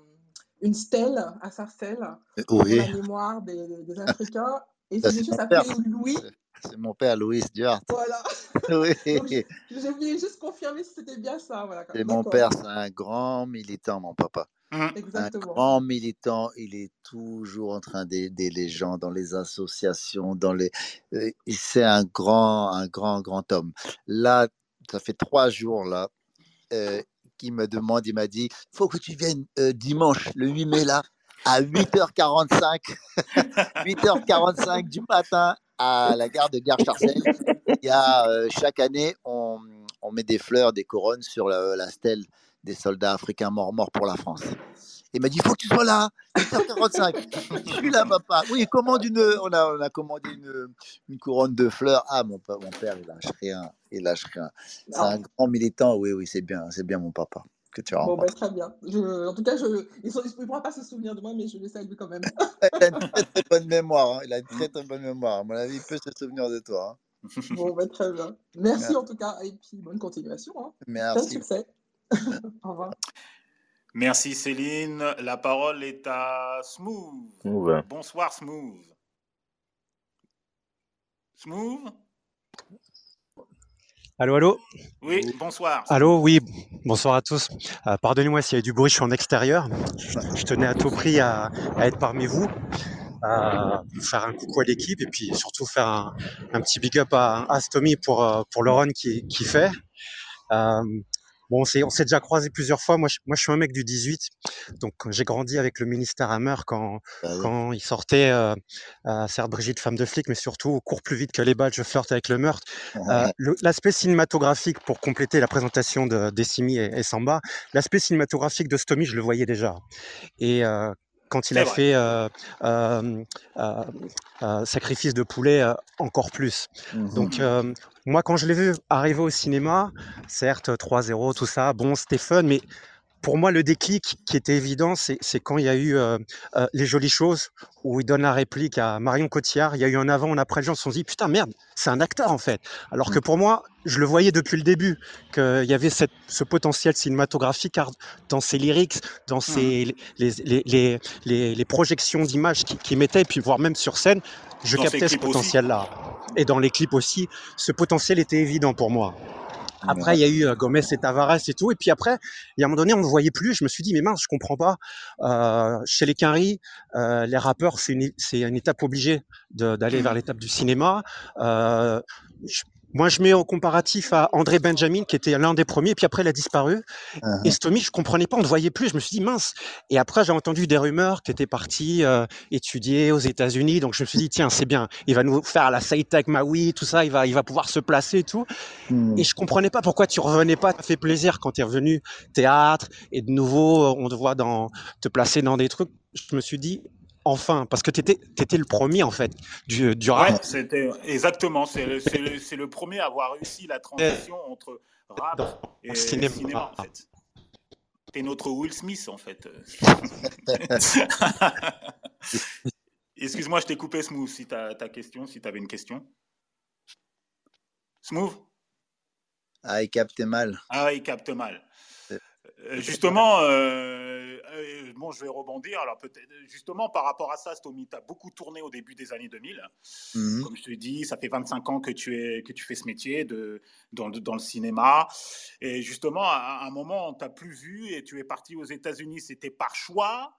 Speaker 6: une stèle à Sarcelles pour
Speaker 3: Oui,
Speaker 6: la mémoire des, des Africains. Et
Speaker 3: ça c'est père.
Speaker 6: s'appelait Louis. (laughs)
Speaker 3: C'est mon père, Louis Duarte.
Speaker 6: Voilà. (laughs)
Speaker 3: Oui. (laughs)
Speaker 6: Donc, j'ai juste confirmer si c'était bien ça. Voilà.
Speaker 3: Et mon père, c'est un grand militant, mon papa. Un
Speaker 6: Exactement.
Speaker 3: grand militant, il est toujours en train d'aider les gens dans les associations, dans les. euh, C'est un grand, un grand, grand homme. Là, ça fait trois jours là euh, qu'il me demande, il m'a dit, faut que tu viennes euh, dimanche, le 8 mai là, à 8h45, 8h45 du matin à la gare de Gare Charcel. Il y a euh, chaque année, on, on met des fleurs, des couronnes sur la, la stèle des soldats africains morts morts pour la France. Il m'a dit, il faut que tu sois là, 8h45. (laughs) Je suis là, papa. Oui, commande une, on a, on a commandé une, une couronne de fleurs. Ah, mon, mon père, il lâche rien. Il lâche rien. C'est un grand militant. Oui, oui, c'est bien. C'est bien mon papa que tu as
Speaker 6: Bon,
Speaker 3: rencontré.
Speaker 6: très bien. Je- en tout cas, je, il ne pourra pas se souvenir de moi, mais je le salue quand même. (laughs)
Speaker 3: Il a une très, très bonne (laughs) mémoire. hein. Il a une très, très bonne mémoire. À mon avis, il peut se souvenir de toi. hein. (laughs)
Speaker 6: Bon, ben, très bien. Merci en tout cas, et puis bonne continuation. Hein.
Speaker 3: Merci.
Speaker 6: succès. Au revoir.
Speaker 2: Merci Céline. La parole est à Smooth. Bonsoir Smooth. Smooth
Speaker 7: Allô, allô
Speaker 2: Oui, bonsoir.
Speaker 7: Allô, oui, bonsoir à tous. Euh, Pardonnez-moi s'il y a du bruit, je suis en extérieur. Je tenais à tout prix à, à être parmi vous, à faire un coucou à l'équipe et puis surtout faire un, un petit big up à, à Stomy pour, euh, pour le run qu'il qui fait. Euh, bon, on s'est déjà croisé plusieurs fois. Moi, je, moi, je suis un mec du 18, donc j'ai grandi avec le ministère Hammer quand,
Speaker 3: Bah oui.
Speaker 7: quand il sortait, euh, euh, certes Brigitte, femme de flic, mais surtout court plus vite que les balles, je flirte avec le meurtre. Euh, l'aspect cinématographique, pour compléter la présentation de Décimi et, et Samba, l'aspect cinématographique de Stomy, je le voyais déjà. Et euh, quand il a
Speaker 2: vrai.
Speaker 7: fait euh, euh, euh, Sacrifice de poulet, encore plus.
Speaker 3: Mhm.
Speaker 7: Donc, moi, quand je l'ai vu arriver au cinéma, certes, 3-0, tout ça, bon, c'était fun, mais pour moi, le déclic qui était évident, c'est quand il y a eu euh, euh, Les Jolies Choses, où il donne la réplique à Marion Cotillard. Il y a eu un avant, un après, les gens se sont dit, putain, merde, c'est un acteur, en fait. Alors que
Speaker 3: Mhm.
Speaker 7: pour moi, je le voyais depuis le début, qu'il y avait cette, ce potentiel cinématographique car dans ses lyrics, dans ses, les, les, les, les, les projections d'images qu'il qu'il mettait, et puis voire même sur scène, je
Speaker 2: Dans
Speaker 7: captais ce potentiel-là. Et dans les clips aussi, ce potentiel était évident pour moi. Après, il y a eu euh, Gomez et Tavares et tout. Et puis après, il y a un moment donné, on ne voyait plus. Je me suis dit, mais mince, je comprends pas. Euh, chez les Quinry, euh, les rappeurs, c'est une, c'est une étape obligée d'aller vers
Speaker 2: Mhm.
Speaker 7: l'étape du cinéma. Euh, je- moi, je mets en comparatif à André Benjamin, qui était l'un des premiers, puis après, il a disparu.
Speaker 3: Mhm.
Speaker 7: Et Stomy, je comprenais pas, on ne voyait plus. Je me suis dit, mince. Et après, j'ai entendu des rumeurs qui étaient partis euh, étudier aux États-Unis. Donc, je me suis dit, tiens, c'est bien. Il va nous faire la Saïtek Maui, tout ça. Il va, il va pouvoir se placer et tout.
Speaker 3: Mhm.
Speaker 7: Et je comprenais pas pourquoi tu revenais pas. Ça fait plaisir quand tu es revenu théâtre et de nouveau on te voit dans te placer dans des trucs. Je me suis dit enfin parce que tu étais, le premier en fait du, du rap.
Speaker 2: Ouais, c'était exactement. C'est le, c'est le- premier à avoir réussi la transition entre rap
Speaker 7: Dans
Speaker 2: et cinéma,
Speaker 7: cinéma.
Speaker 2: en fait. T'es notre Will Smith, en fait. (laughs) Excuse-moi, je t'ai coupé, Smooth, si t'as ta question, si t'avais une question. Smooth?
Speaker 3: Ah, il capte mal.
Speaker 2: Ah, il capte mal.
Speaker 3: C'est-
Speaker 2: Euh, justement, euh, euh, bon, je vais rebondir. Alors, peut-être, justement, par rapport à ça, Stomy, tu as beaucoup tourné au début des années 2000.
Speaker 3: Mhm.
Speaker 2: Comme je te dis, ça fait 25 ans que tu, es, que tu fais ce métier de, dans, le- dans le cinéma. Et justement, à, à un moment, on t'a plus vu et tu es parti aux États-Unis. C'était par choix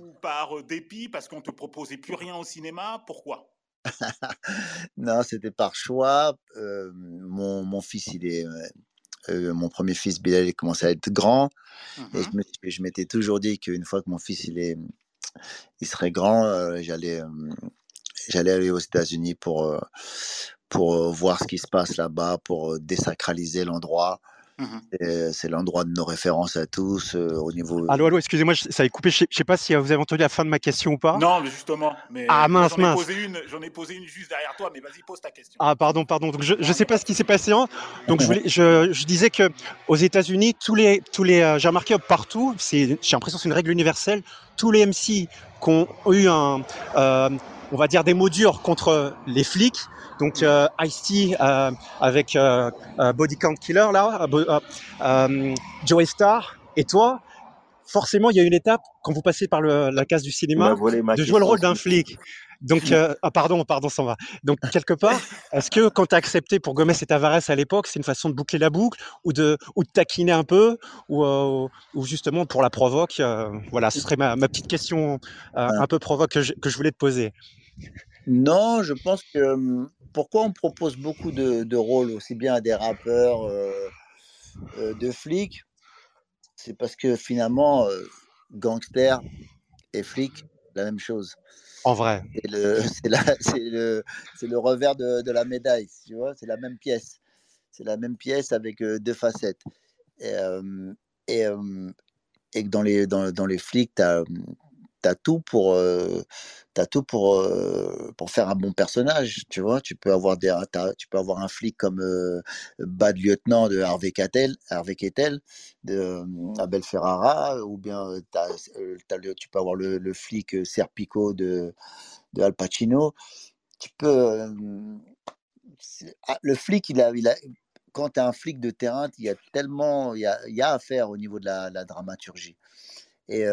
Speaker 2: ou (coughs) par euh, dépit parce qu'on te proposait plus rien au cinéma? Pourquoi? (laughs)
Speaker 3: Non, c'était par choix. mon, mon, fils, il est. mon premier fils, Bilal, il commençait à être grand. Et mmh je m'étais toujours dit qu'une fois que mon fils il, est, il serait grand, j'allais j'allais aller aux États-Unis pour, pour voir ce qui se passe là-bas, pour désacraliser l'endroit. Mmh c'est l'endroit de nos références à tous euh, au niveau.
Speaker 7: Allô, allô, excusez-moi, ça a coupé. Je ne sais pas si vous avez entendu la fin de ma question ou pas.
Speaker 2: Non, mais justement. Mais
Speaker 7: ah mince,
Speaker 2: j'en
Speaker 7: mince.
Speaker 2: Ai posé une, j'en ai posé une juste derrière toi, mais vas-y, pose ta question.
Speaker 7: Ah pardon, pardon. Donc je ne sais pas ce qui s'est passé. Hein. Donc je, voulais, je, je, disais que aux États-Unis, tous les, tous les, euh, j'ai remarqué partout, c'est, j'ai l'impression que c'est une règle universelle. Tous les MC qui ont eu un, euh, on va dire des mots durs contre les flics donc euh, Ice-T euh, avec euh, Body Count Killer là, Joey Star et toi, forcément il y a une étape quand vous passez par la case du cinéma de jouer le rôle d'un flic. Donc, ah, pardon, pardon, ça va. Donc, quelque part, (laughs) est-ce que quand tu as accepté pour Gomez et Tavares à l'époque, c'est une façon de boucler la boucle ou de, ou de taquiner un peu ou, ou justement pour la provoque Voilà, ce serait ma, petite question un peu provoque que je, que je voulais te poser.
Speaker 3: Non, je pense que pourquoi on propose beaucoup de, rôles aussi bien à des rappeurs, euh, euh, de flics? C'est parce que finalement, euh, gangster et flic, la même chose.
Speaker 7: En vrai.
Speaker 3: C'est le, (laughs) le, le, revers de, la médaille, tu vois, c'est la même pièce. C'est la même pièce avec deux facettes. Et, et, et dans, les, dans, dans les flics, tu as, as tout pour, euh, as tout pour, pour faire un bon personnage, tu vois? Tu peux avoir, des, tu peux avoir un flic comme euh, Bad Lieutenant de Harvey Keitel, Harvey Keitel de Abel Ferrara, ou bien tu peux avoir le, flic Serpico de, de Al Pacino. Tu peux. Ah, le flic, il a, il a, quand tu es un flic de terrain, il y a tellement il y y a à faire au niveau de la, dramaturgie. Et,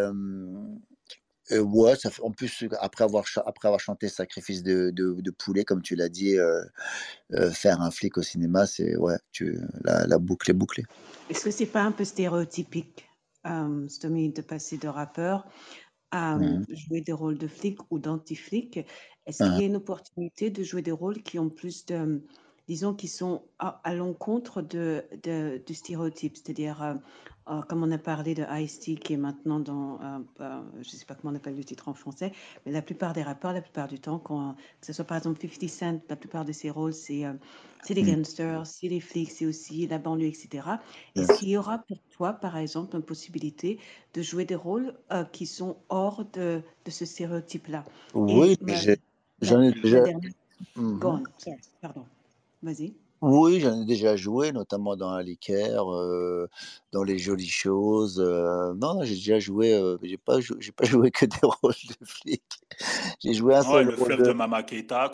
Speaker 3: ouais, ça fait, en plus, après avoir, après avoir chanté Sacrifice de, de, de poulet, comme tu l'as dit, euh, euh, faire un flic au cinéma, c'est ouais, tu, la, la boucle est bouclée.
Speaker 4: Est-ce que c'est pas un peu stéréotypique, euh, de passer de rappeur à mmh. jouer des rôles de flic ou d'anti-flic? Est-ce qu'il y a une opportunité de jouer des rôles qui ont plus de disons, qui sont à, l'encontre de, de, du stéréotype? C'est-à-dire, euh, euh, comme on a parlé de Ice-T, qui est maintenant dans, euh, je ne sais pas comment on appelle le titre en français, mais la plupart des rappeurs, la plupart du temps, quand, que ce soit par exemple 50 Cent, la plupart de ses rôles, c'est c'est les mm. gangsters, c'est les flics, c'est aussi la banlieue, etc. Est-ce qu'il y aura pour toi, par exemple, une possibilité de jouer des rôles qui sont hors de, de ce stéréotype-là?
Speaker 3: Oui, j'en ai déjà.
Speaker 4: Mm-hmm. pardon. Vas-y.
Speaker 3: Oui, j'en ai déjà joué, notamment dans Aliker, euh, dans Les Jolies Choses. Euh, non, j'ai déjà joué, euh, j'ai pas, (laughs) joué que des rôles de flic. J'ai joué un
Speaker 2: seul le fleuve de, Mama Keita.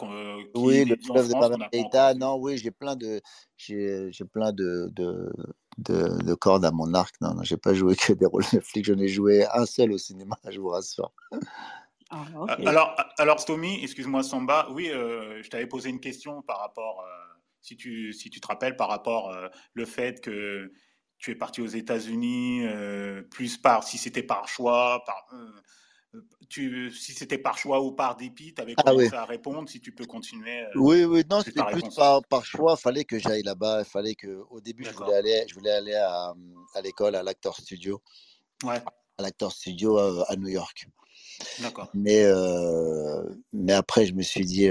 Speaker 3: oui, le fleuve de Mama Keita. Non, oui, j'ai plein de, j'ai, j'ai plein de, de, de, de, cordes à mon arc. Non, non, j'ai pas joué que des rôles de flic. J'en ai joué un seul au cinéma, (laughs) je vous rassure.
Speaker 2: Ah, alors, alors, Stomy, excuse-moi, Samba, oui, je t'avais posé une question par rapport si tu, si tu te rappelles, par rapport euh, le fait que tu es parti aux États-Unis, euh, plus par, si c'était par choix, par, euh, tu, si c'était par choix ou par dépit, tu avais ah commencé à répondre, si tu peux continuer.
Speaker 3: oui, oui, non, c'était plus par, par, choix, fallait que j'aille là-bas, fallait que, au début, je voulais aller, je voulais aller à, à l'école, à l'Actor Studio.
Speaker 2: Ouais.
Speaker 3: À l'Actor Studio à, New York.
Speaker 2: D'accord.
Speaker 3: Mais, mais après, je me suis dit,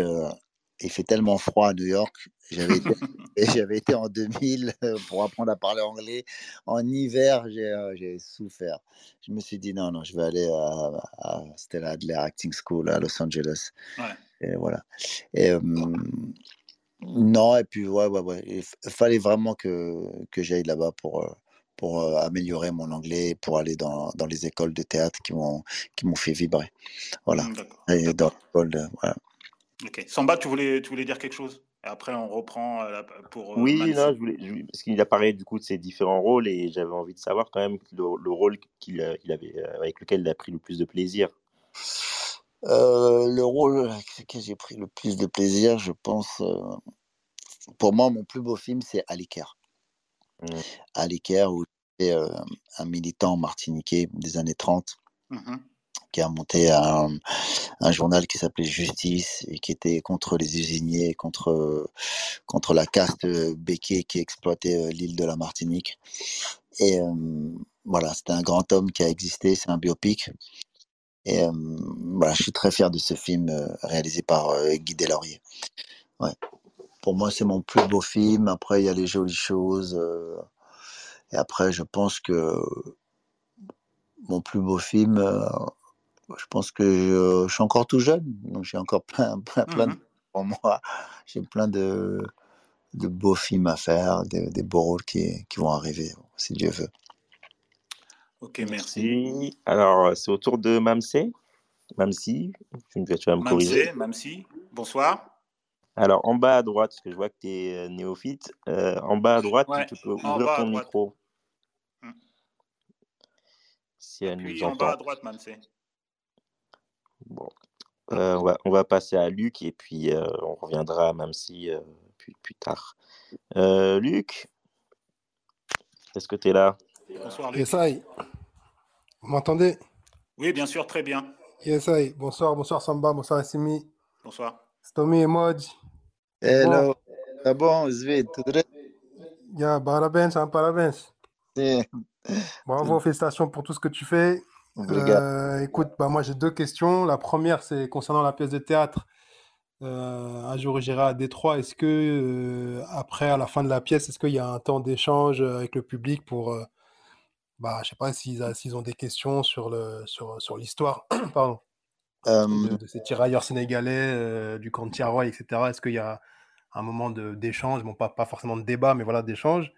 Speaker 3: il fait tellement froid à New York. J'avais été, (laughs) en 2000 euh, pour apprendre à parler anglais. En hiver, j'ai, euh, j'ai souffert. Je me suis dit non, non, je vais aller à, à Stella Adler Acting School à Los Angeles.
Speaker 2: Ouais.
Speaker 3: Et voilà. Et, non, et puis ouais, ouais, ouais. Il fallait vraiment que, que j'aille là-bas pour, euh, pour améliorer mon anglais, pour aller dans, dans les écoles de théâtre qui m'ont, qui m'ont fait vibrer. Voilà. Mmh, et dans l'école, voilà.
Speaker 2: Ok. Samba, tu voulais, tu voulais dire quelque chose? Après, on reprend euh, pour.
Speaker 1: Euh, oui, non, je voulais, parce qu'il a parlé du coup de ses différents rôles et j'avais envie de savoir quand même le, rôle qu'il avait, euh, avec lequel il a pris le plus de plaisir.
Speaker 3: le rôle avec lequel j'ai pris le plus de plaisir, je pense. pour moi, mon plus beau film, c'est Aliker. Mmh. Aliker, où j'étais un militant martiniquais des années 30. Qui a monté un, journal qui s'appelait Justice et qui était contre les usiniers, contre, contre la caste béquée qui exploitait l'île de la Martinique. Et voilà, c'était un grand homme qui a existé, c'est un biopic. Et voilà, je suis très fier de ce film réalisé par Guy Delaurier. Ouais. Pour moi, c'est mon plus beau film. Après, il y a les jolies choses. et après, je pense que mon plus beau film, je pense que je, suis encore tout jeune, donc j'ai encore (laughs) plein, plein, plein de, mmh pour moi, j'ai plein de, de beaux films à faire, des, des beaux rôles qui, qui, vont arriver, si Dieu veut.
Speaker 2: Ok, merci.
Speaker 1: Alors, c'est au tour de Mamsé. Mamsi, tu, vas me corriger?
Speaker 2: Mamsi, bonsoir.
Speaker 1: Alors, en bas à droite, parce que je vois que tu es euh, néophyte, euh, en bas à droite, tu peux ouvrir ton micro. Hmm.
Speaker 2: Si elle nous en bas à droite, Mamsé.
Speaker 1: Bon. Euh, on, va, on, va, passer à Luc et puis on reviendra à Mamsi plus, plus, tard. Luc, est-ce que tu es là?
Speaker 8: Bonsoir, Luc. Yes, Vous m'entendez?
Speaker 2: Oui, bien sûr, très bien.
Speaker 8: Yes, Bonsoir, bonsoir Samba, bonsoir Assimi.
Speaker 2: Bonsoir.
Speaker 8: Stomy et Modj.
Speaker 3: Hello. Tá bom, Zvid? Tudo bem?
Speaker 8: Yeah, parabéns, hein, parabéns. Bravo, félicitations pour tout ce que tu fais. Euh, écoute, bah, moi j'ai deux questions. La première, c'est concernant la pièce de théâtre. Euh, un jour j'irai à Détroit. Est-ce que, euh, après, à la fin de la pièce, est-ce qu'il y a un temps d'échange avec le public pour, bah, je sais pas s'ils ont des questions sur le sur, sur l'histoire, (clears throat) pardon, de, ces tirailleurs sénégalais, du camp de Tiaroy, etc. Est-ce qu'il y a un moment d'échange, bon, pas, pas forcément de débat, mais voilà, d'échange.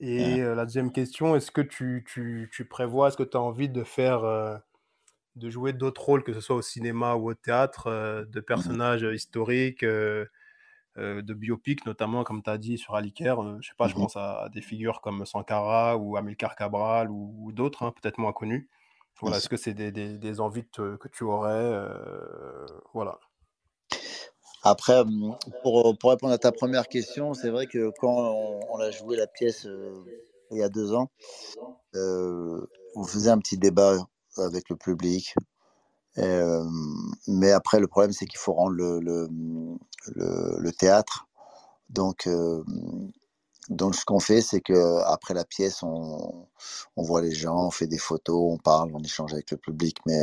Speaker 8: Et la deuxième question, est-ce que tu, tu, tu prévois, est-ce que tu as envie de faire, de jouer d'autres rôles, que ce soit au cinéma ou au théâtre, de mmh personnages historiques, de biopics, notamment, comme tu as dit, sur Aliker. je sais pas, je mmh pense à, des figures comme Sankara ou Amilcar Cabral ou, d'autres, hein, peut-être moins connus. Voilà, est-ce que c'est des, des, des, envies que tu aurais Voilà.
Speaker 3: Après, mmh, pour, pour, répondre à ta première question, c'est vrai que quand on, a joué la pièce il y a deux ans, on faisait un petit débat avec le public. mais après, le problème, c'est qu'il faut rendre le, le, le, théâtre. Donc, donc ce qu'on fait, c'est que après la pièce, on, on, voit les gens, on fait des photos, on parle, on échange avec le public, mais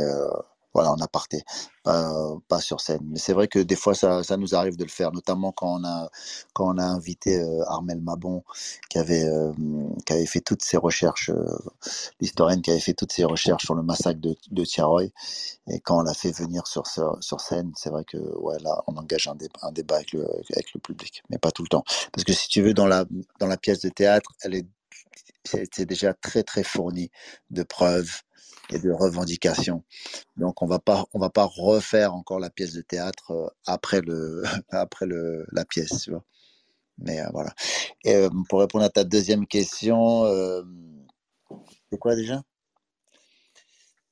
Speaker 3: voilà, en aparté, pas, pas sur scène. Mais c'est vrai que des fois, ça, ça, nous arrive de le faire, notamment quand on a, quand on a invité euh, Armel Mabon, qui avait, euh, qui avait fait toutes ses recherches, euh, l'historienne qui avait fait toutes ses recherches sur le massacre de, de Tiaroy. Et quand on l'a fait venir sur, sur, scène, c'est vrai que ouais, là, on engage un, débat, un débat avec le, avec le public, mais pas tout le temps. Parce que si tu veux, dans la, dans la pièce de théâtre, elle est c'est déjà très très fourni de preuves, et de revendications. Donc on va pas on va pas refaire encore la pièce de théâtre euh, après le (laughs) après le la pièce, tu vois. Mais euh, voilà. Et euh, pour répondre à ta deuxième question, c'est quoi déjà?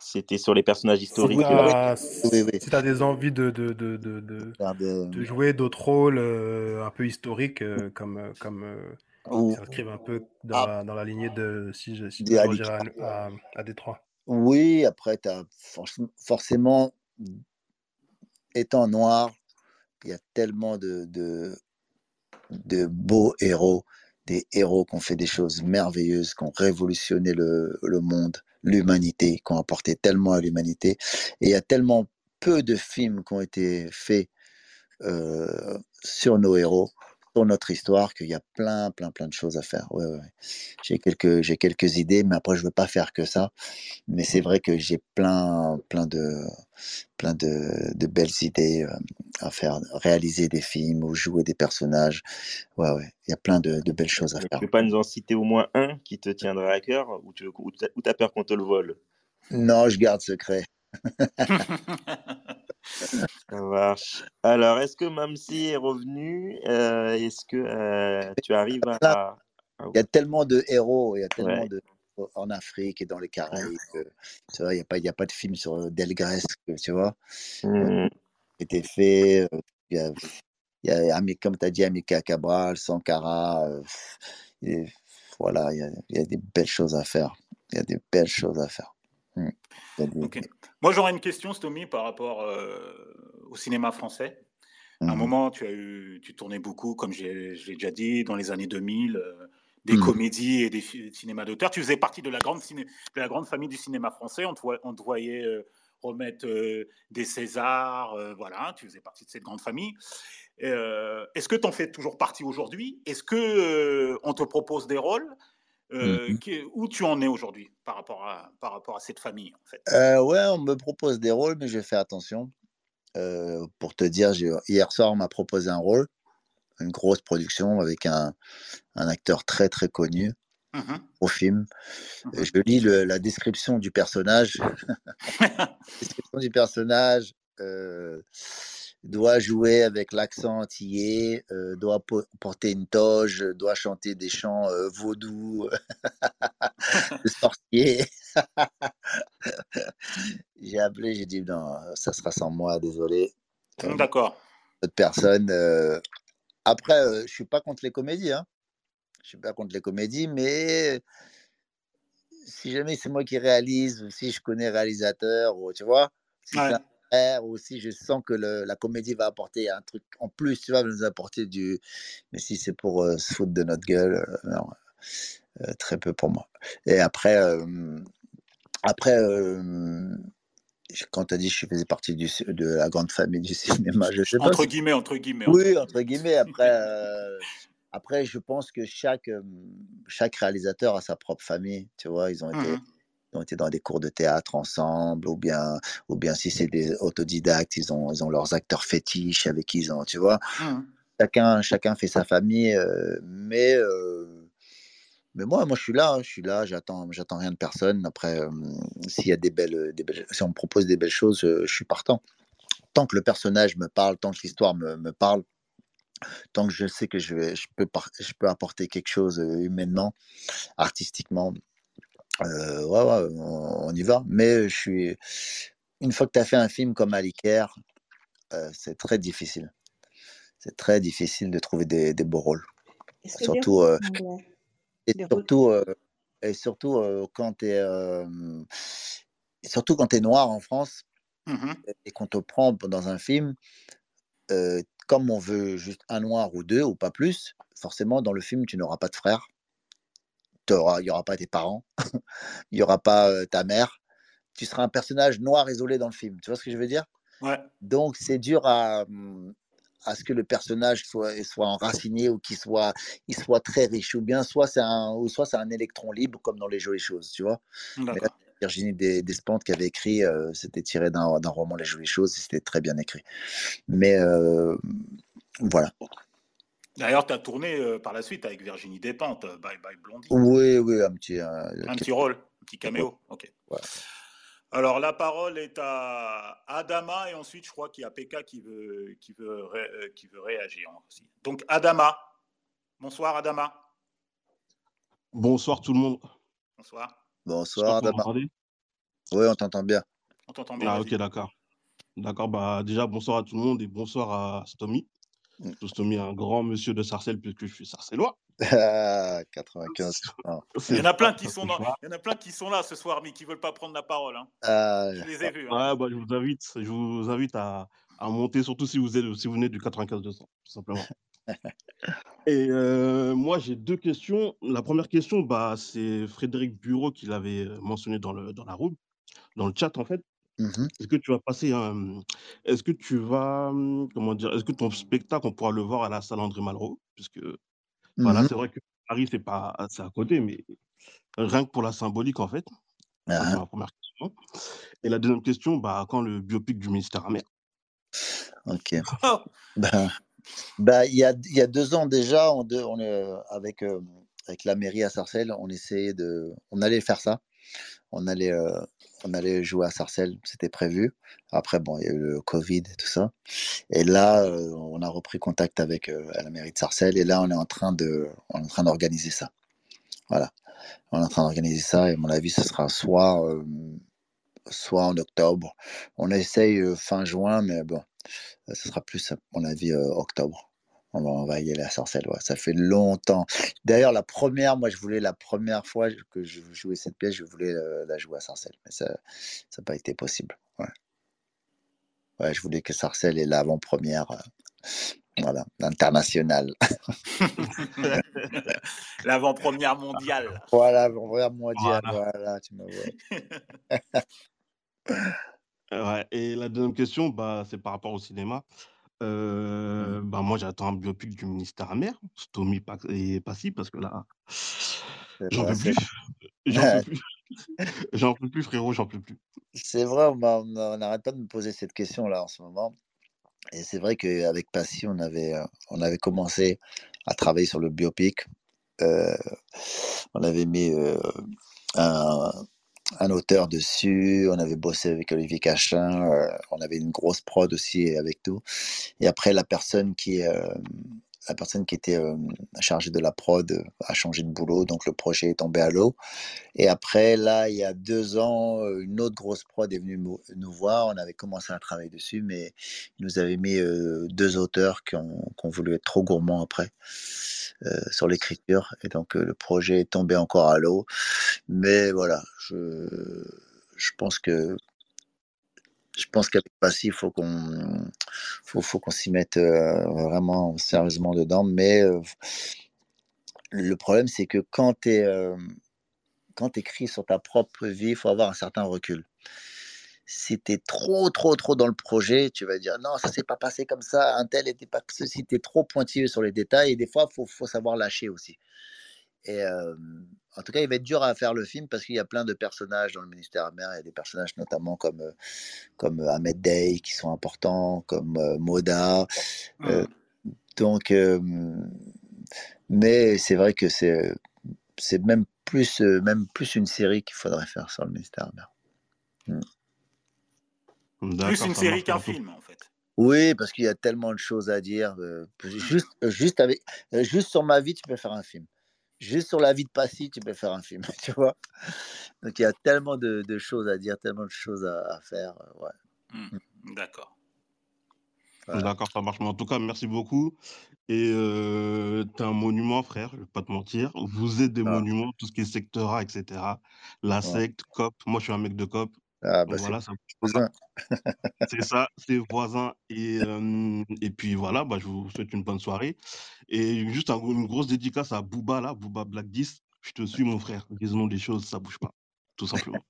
Speaker 1: C'était sur les personnages historiques.
Speaker 8: Si tu as des envies de, de, de, de, de jouer d'autres rôles un peu historiques, comme, comme s'inscrivent un peu dans, ah. la, dans, la, lignée de si je, si à, à, à Détroit.
Speaker 3: Oui, après, as forcément, étant noir, il y a tellement de, beaux héros, des héros qui ont fait des choses merveilleuses, qui ont révolutionné le, le monde, l'humanité, qui ont apporté tellement à l'humanité. Et il y a tellement peu de films qui ont été faits euh, sur nos héros sur notre histoire qu'il y a plein, plein, plein de choses à faire. Ouais, ouais. J'ai quelques, j'ai quelques idées, mais après je veux pas faire que ça. Mais c'est vrai que j'ai plein, plein de, plein de, de belles idées euh, à faire, réaliser des films ou jouer des personnages. Ouais, ouais. Il y a plein de, de belles choses à faire.
Speaker 1: Tu peux pas nous en citer au moins un qui te tiendra à cœur ou tu as peur qu'on te le vole?
Speaker 3: Non, je garde secret. (laughs)
Speaker 1: Ça marche. Alors, est-ce que Mamsi est revenu euh, Est-ce que euh, tu arrives à.
Speaker 3: Il y a tellement de héros, il y a tellement de en Afrique et dans les Caraïbes. Tu vois, il n'y a, pas, a pas de film sur Delgrès, tu vois. Était fait. Il y a, y a comme tu as dit, Amika Cabral, Sankara. Et voilà, il y, a, y, a, des belles choses à faire. Il y a des belles choses à faire.
Speaker 2: Mmh. Moi, j'aurais une question, Stomy, par rapport au cinéma français. À un mmh moment, tu as eu, tu tournais beaucoup, comme j'ai déjà dit, dans les années 2000, des mmh. comédies et des, cinémas d'auteur. Tu faisais partie de la grande, de la grande famille du cinéma français. On te, on te voyait remettre des Césars, voilà, tu faisais partie de cette grande famille. Est-ce que tu en fais toujours partie aujourd'hui? Est-ce que on te propose des rôles? Mmh Où tu en es aujourd'hui par, rapport à, par rapport à cette famille en fait?
Speaker 3: Ouais, on me propose des rôles, mais je fais attention. pour te dire, hier soir, on m'a proposé un rôle, une grosse production avec un, un acteur très très connu. Mmh au film. Mmh je lis la description du personnage. (laughs) (laughs) la description du personnage euh, doit jouer avec l'accent antillais, euh, doit porter une toge, doit chanter des chants euh, vaudous (laughs) de sorcier. (laughs) j'ai appelé, j'ai dit non, ça sera sans moi, désolé.
Speaker 2: D'accord.
Speaker 3: Cette personne. Après, je suis pas contre les comédies. Hein je suis pas contre les comédies, mais si jamais c'est moi qui réalise, ou si je connais réalisateur, ou tu vois, si ou si je sens que la comédie va apporter un truc en plus, tu vois, va nous apporter du. Mais si c'est pour se foutre de notre gueule, non, très peu pour moi. Et après, après quand tu as dit que je faisais partie du, de la grande famille du (laughs) cinéma, je sais
Speaker 2: pas. Entre guillemets, entre guillemets.
Speaker 3: Oui, entre guillemets. Après, après, je pense que chaque, chaque réalisateur a sa propre famille. Tu vois, ils ont été. Mmh ont été dans des cours de théâtre ensemble, ou bien, ou bien si c'est des autodidactes, ils ont, ils ont leurs acteurs fétiches avec qui ils ont, tu vois. Mmh chacun, chacun fait sa famille, mais, mais moi, moi, je suis là, hein, je suis là, j'attends, j'attends rien de personne. Après, s'il y a des belles, des belles, si on me propose des belles choses, je suis partant. Tant que le personnage me parle, tant que l'histoire me, me parle, tant que je sais que je, vais, je, peux, je peux apporter quelque chose humainement, artistiquement, ouais, ouais, on, y va. Mais je suis. Une fois que tu as fait un film comme Aliker, c'est très difficile. C'est très difficile de trouver des, des beaux rôles. Surtout, et surtout, et surtout quand tu es. surtout quand tu es noir en France mmh et qu'on te prend dans un film, comme on veut juste un noir ou deux ou pas plus, forcément, dans le film, tu n'auras pas de frère. Il n'y aura pas tes parents. (laughs) Il n'y aura pas ta mère. Tu seras un personnage noir isolé dans le film. Tu vois ce que je veux dire?
Speaker 2: Ouais.
Speaker 3: Donc, c'est dur à, mmh, à ce que le personnage soit, soit enraciné ou qu'il soit, il soit très riche. Ou bien, soit c'est un, ou soit c'est un électron libre, comme dans Les Jolies Choses. Tu vois? Virginie Despentes qui avait écrit, euh, c'était tiré d'un roman Les Jolies Choses, c'était très bien écrit. Mais euh, voilà.
Speaker 2: D'ailleurs, tu as tourné euh, par la suite avec Virginie Despentes, Bye Bye Blondie.
Speaker 3: Oui, oui, un petit.
Speaker 2: un petit rôle, un petit caméo. Ok. Alors, la parole est à Adama et ensuite, je crois qu'il y a PK qui veut, qui veut, qui veut réagir aussi. Donc, Adama. Bonsoir, Adama.
Speaker 9: Bonsoir, tout le monde.
Speaker 2: Bonsoir.
Speaker 3: Bonsoir, Oui, on t'entend bien.
Speaker 2: On t'entend bien.
Speaker 9: Ah, ok, d'accord. D'accord, bah déjà, bonsoir à tout le monde et bonsoir à Stomy. Stomy est un grand monsieur de Sarcelles puisque je suis sarcellois.
Speaker 3: 95. (laughs)
Speaker 2: Il y en a plein qui sont Il y en a plein qui sont là ce soir, mais qui veulent pas prendre la parole. Hein.
Speaker 3: Ah,
Speaker 2: je les ai vus.
Speaker 9: Hein. Ouais, bah, je vous invite, je vous invite à, à monter, surtout si vous êtes, si vous venez du 95 200, tout simplement. (laughs) Et euh, moi, j'ai deux questions. La première question, bah, c'est Frédéric Bureau qui l'avait euh, mentionné dans, le, dans la room, dans le chat en fait.
Speaker 3: Mmh
Speaker 9: est-ce que tu vas passer un... Est-ce que tu vas... Comment dire Est-ce que ton spectacle, on pourra le voir à la salle André Malraux? Puisque, voilà, mmh c'est vrai que Paris, c'est pas c'est à côté, mais rien que pour la symbolique, en fait. C'est
Speaker 3: ah.
Speaker 9: ma première question. Et la deuxième question, bah, quand le biopic du ministère amer?
Speaker 3: Ok. bah, il, y a, y a deux ans déjà, on, on est, avec, avec la mairie à Sarcelles, on essayait de. On allait faire ça. On allait, on allait jouer à Sarcelles, c'était prévu. Après, bon, il y a eu le Covid et tout ça. Et là, on a repris contact avec la mairie de Sarcelles. Et là, on est en train de, on est en train d'organiser ça. Voilà. On est en train d'organiser ça. Et à mon avis, ce sera soit, soit en octobre. On essaye fin juin, mais bon, ce sera plus, à mon avis, octobre. On va, à Sarcelles, ouais. Ça fait longtemps. D'ailleurs, la première, moi, je voulais la première fois que je jouais cette pièce, je voulais euh, la jouer à Sarcelles. Mais ça n'a pas été possible. Ouais. ouais. je voulais que Sarcelles ait l'avant-première. Euh, voilà, internationale. (laughs)
Speaker 2: L'avant-première mondiale. (laughs)
Speaker 3: Voilà, l'avant-première mondiale. Voilà, voilà tu me
Speaker 9: vois. (laughs) ouais, et la deuxième question, bah, c'est par rapport au cinéma. Euh, bah moi, j'attends un biopic du ministère amer, Stomy et Passy, parce que là, (laughs) j'en peux plus. (laughs) J'en peux plus. j'en peux plus, frérot, j'en peux plus.
Speaker 3: C'est vrai, on n'arrête pas de me poser cette question-là en ce moment. Et c'est vrai qu'avec Passy, on avait, euh, on avait commencé à travailler sur le biopic. Euh, on avait mis un, un auteur dessus, on avait bossé avec Olivier Cachin, euh, on avait une grosse prod aussi avec tout. Et après, la personne qui, euh, la personne qui était euh, chargée de la prod a changé de boulot, donc le projet est tombé à l'eau. Et après, là, il y a deux ans, une autre grosse prod est venue nous voir. On avait commencé à travailler dessus, mais ils nous avaient mis deux auteurs qui ont, voulu être trop gourmands après sur l'écriture. Et donc, le projet est tombé encore à l'eau. Mais voilà, je pense que je pense qu'avec Passy, il faut qu'on faut, faut qu'on s'y mette euh, vraiment sérieusement dedans. Mais euh, le problème, c'est que quand tu euh, quand écris sur ta propre vie, il faut avoir un certain recul. Si tu es trop, trop, trop dans le projet, tu vas dire non, ça s'est pas passé comme ça, un tel n'était pas ceci, tu es trop pointilleux sur les détails. Et des fois, il faut, faut savoir lâcher aussi. Et en tout cas, il va être dur à faire le film parce qu'il y a plein de personnages dans le ministère amer. Il y a des personnages notamment comme, comme Ahmed Day qui sont importants, comme Moda. Mmh. donc, mais c'est vrai que c'est, c'est même, plus, même plus une série qu'il faudrait faire sur le ministère amer.
Speaker 2: Mmh. Plus une série qu'un film, en fait.
Speaker 3: Oui, parce qu'il y a tellement de choses à dire. juste, juste, avec, juste sur ma vie, tu peux faire un film juste sur la vie de Passy, tu peux faire un film, (laughs) tu vois. Donc il y a tellement de, choses à dire, tellement de choses à, faire. Euh, ouais.
Speaker 2: Mmh. Mmh. D'accord.
Speaker 9: D'accord, ça marche. Mais en tout cas, merci beaucoup. Et euh, tu es un monument, frère, je ne vais pas te mentir. Vous êtes des ah. monuments, tout ce qui est secteur A, etc. La secte, COP. Moi, je suis un mec de COP.
Speaker 3: Ah, bah voilà,
Speaker 9: c'est voisin. (laughs) c'est ça, c'est voisin. Et, et puis voilà, bah, je vous souhaite une bonne soirée. Et juste une grosse dédicace à Booba, là, Booba Black 10. Je te suis, mon frère. Disons des choses, ça bouge pas. Tout simplement.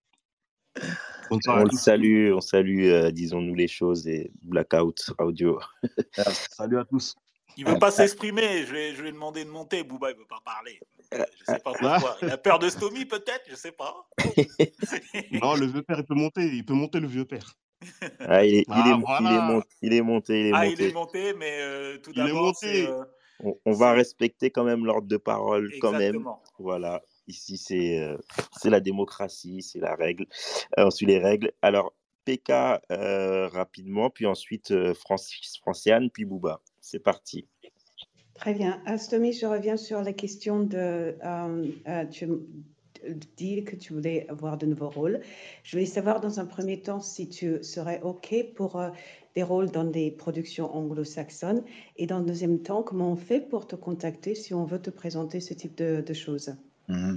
Speaker 9: (laughs)
Speaker 1: on le salue, on salue, euh, disons-nous les choses et Blackout Audio. (laughs)
Speaker 9: Salut à tous.
Speaker 2: Il veut pas s'exprimer. Je vais, je vais demander de monter. Booba, il veut pas parler. Euh, je sais pas pourquoi. Il a peur de Stomy, peut-être. Je sais pas. (laughs)
Speaker 9: non, le vieux père, il peut monter. Il peut monter le vieux père.
Speaker 1: Ah, il, est, il, est, ah, il, est, monté. Il est
Speaker 2: ah,
Speaker 1: monté.
Speaker 2: il est monté, mais euh, tout d'abord,
Speaker 1: euh, on, on, va respecter quand même l'ordre de parole, quand même. Voilà. Ici, c'est c'est la démocratie, c'est la règle. on suit les règles. Alors, PK rapidement, puis ensuite Francis, Franciane, puis Bouba. C'est parti.
Speaker 4: Très bien. Astomi, je reviens sur la question de. Euh, euh, tu dis que tu voulais avoir de nouveaux rôles. Je voulais savoir dans un premier temps si tu serais OK pour euh, des rôles dans des productions anglo-saxonnes. Et dans le deuxième temps, comment on fait pour te contacter si on veut te présenter ce type de, choses?
Speaker 3: Mmh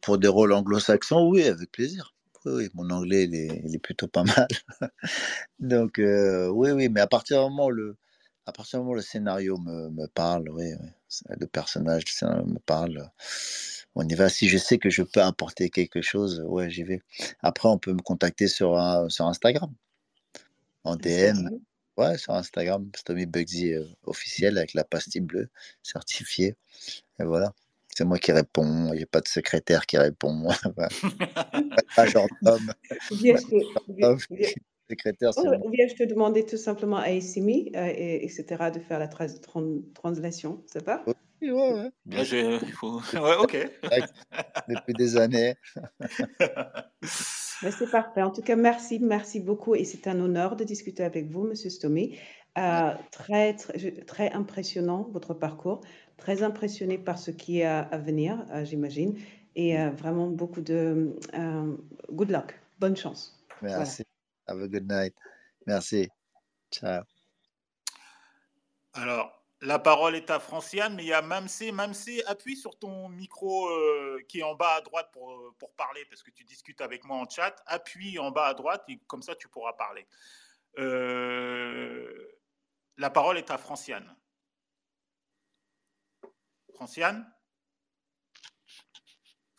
Speaker 3: Pour des rôles anglo-saxons, oui, avec plaisir. Oui, mon anglais, est, il est, plutôt pas (laughs) mal. Donc, oui, oui, mais à partir du moment où le, à partir du moment où le scénario me, me parle, oui, le personnage me parle, on y va. Si je sais que je peux apporter quelque chose, ouais, j'y vais. Après, on peut me contacter sur, sur Instagram, en DM. Ouais, sur Instagram, Tommy Bugsy euh, officiel avec la pastille bleue certifiée. Et voilà. C'est moi qui réponds, il n'y a pas de secrétaire qui répond. (laughs) pas genre d'homme
Speaker 4: secrétaire. Oh, ou bien je te demandais tout simplement à Essimi, euh, et, etc., de faire la translation, c'est pas
Speaker 3: Oui, ouais, ouais.
Speaker 2: Bien. Faut... (laughs) ouais, ok.
Speaker 3: Depuis des années.
Speaker 4: c'est parfait. En tout cas, merci, merci beaucoup. Et c'est un honneur de discuter avec vous, Monsieur Stomy. Euh, très, très, très, impressionnant, votre parcours. Très impressionné par ce qui est à, venir, euh, j'imagine. Et vraiment beaucoup de good luck. Bonne chance.
Speaker 3: Merci. Have a good night. Merci. Ciao.
Speaker 2: Alors, la parole est à Franciane, mais il y a Mamsé. Mamsé, appuie sur ton micro euh, qui est en bas à droite pour, pour, parler, parce que tu discutes avec moi en chat. Appuie en bas à droite et comme ça, tu pourras parler. Euh, la parole est à Franciane. Franciane?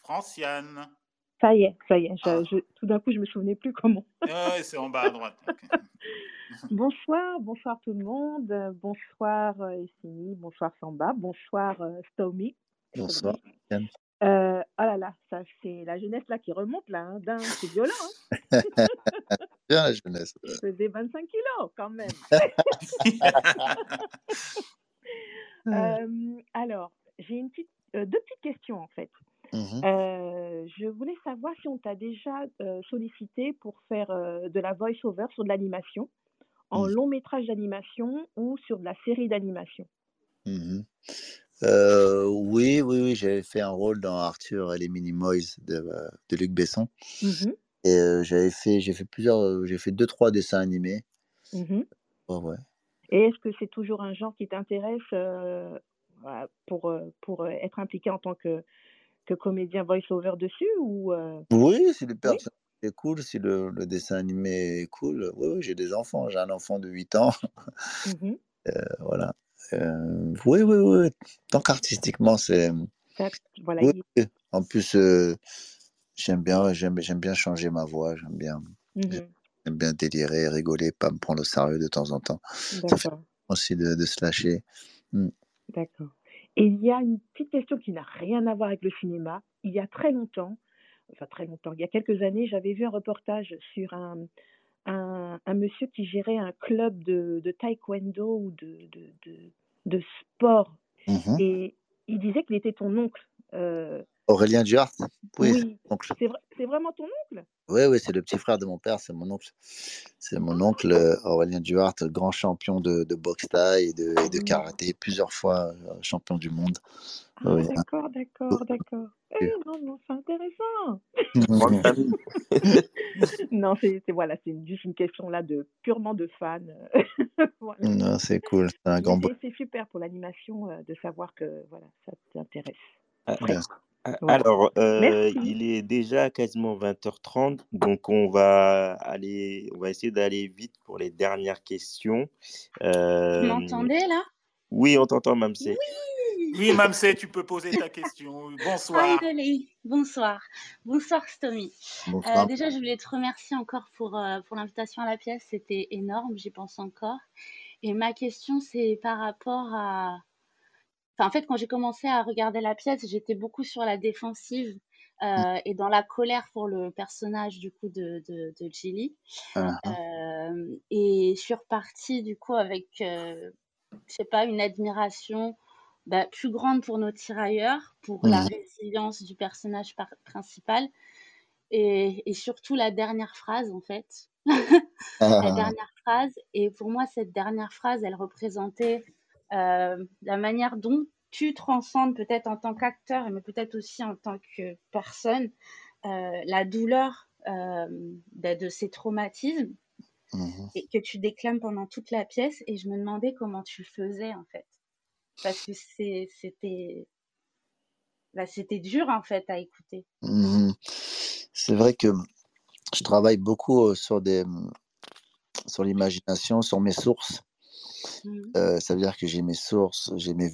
Speaker 2: Franciane?
Speaker 10: Ça y est, ça y est. Ah. tout d'un coup, je me souvenais plus comment.
Speaker 2: oui, c'est en bas à droite. (laughs)
Speaker 10: bonsoir, bonsoir tout le monde. Bonsoir euh, Essini, bonsoir Samba, bonsoir euh, Stomy.
Speaker 3: Bonsoir.
Speaker 10: Euh, oh là là, ça c'est la jeunesse là qui remonte là, hein, c'est violent. Hein. (laughs)
Speaker 3: Bien la jeunesse.
Speaker 10: faisais 25 kilos quand même. (laughs) euh, alors, j'ai une petite, deux petites questions en fait. Mmh je voulais savoir si on t'a déjà sollicité pour faire de la voice-over sur de l'animation, en mmh. long métrage d'animation ou sur de la série d'animation.
Speaker 3: Mmh oui, oui, oui, j'avais fait un rôle dans Arthur et les Minimoys de, de Luc Besson. Et j'avais fait, j'ai fait plusieurs, j'ai fait deux, trois dessins animés. ouais.
Speaker 10: Et est-ce que c'est toujours un genre qui t'intéresse pour, pour être impliqué en tant que que comédien voice-over dessus ou euh?
Speaker 3: Oui, si le personnage est cool, si le, le, dessin animé est cool. Oui, oui j'ai des enfants. J'ai un enfant de 8 ans. Mmh (laughs) euh, voilà. Euh, oui, oui, oui. Tant qu'artistiquement, c'est. Voilà, oui, En plus, j'aime bien, j'aime, j'aime bien changer ma voix. J'aime bien, mmh j'aime bien délirer, rigoler, pas me prendre au sérieux de temps en temps. Ça fait aussi de, de se lâcher.
Speaker 10: Mmh. D'accord. Et il y a une petite question qui n'a rien à voir avec le cinéma. Il y a très longtemps, enfin très longtemps, il y a quelques années, j'avais vu un reportage sur un, un, un monsieur qui gérait un club de, de taekwondo ou de, de, de, de sport. Mmh Et il disait qu'il était ton oncle. Euh,
Speaker 3: Aurélien Duarte
Speaker 10: Oui, c'est vraiment ton oncle?
Speaker 3: Oui, oui, c'est le petit frère de mon père, c'est mon oncle. C'est mon oncle euh, Aurélien Duarte, grand champion de, de boxe thaï et de, et de, mmh. karaté, plusieurs fois euh, champion du monde.
Speaker 10: Ah, d'accord, d'accord, d'accord. Eh, non, non, c'est intéressant. (laughs) (laughs) non, c'est voilà, c'est juste une question là de purement de fan. (laughs)
Speaker 3: voilà. Non, c'est cool, c'est un grand.
Speaker 10: C'est super pour l'animation euh, de savoir que voilà, ça t'intéresse.
Speaker 1: Ah, alors, euh, il est déjà quasiment 20h30, donc on va aller, on va essayer d'aller vite pour les dernières questions.
Speaker 11: Vous euh, m'entendez là?
Speaker 1: Oui, on t'entend, Mamsé.
Speaker 2: Oui, oui Mamsé, tu peux poser ta question. Bonsoir.
Speaker 11: Bonsoir. Bonsoir, Stomy. Euh, déjà, je voulais te remercier encore pour, pour l'invitation à la pièce. C'était énorme, j'y pense encore. Et ma question, c'est par rapport à, en fait, quand j'ai commencé à regarder la pièce, j'étais beaucoup sur la défensive euh, et dans la colère pour le personnage du coup de, de, de Gilly. Ah. Euh, et je suis repartie du coup avec, euh, je sais pas, une admiration bah, plus grande pour nos tirailleurs, pour la mmh. résilience du personnage principal et, et, surtout la dernière phrase en fait. (laughs) la ah. dernière phrase. Et pour moi, cette dernière phrase, elle représentait la manière dont tu transcendes peut-être en tant qu'acteur, mais peut-être aussi en tant que personne, euh, la douleur euh, de, ces traumatismes mmh et que tu déclames pendant toute la pièce. Et je me demandais comment tu le faisais en fait. Parce que c'était bah, c'était dur en fait à écouter.
Speaker 3: Mmh C'est vrai que je travaille beaucoup sur des sur l'imagination, sur mes sources. Mmh. Euh, ça veut dire que j'ai mes sources, j'ai mes,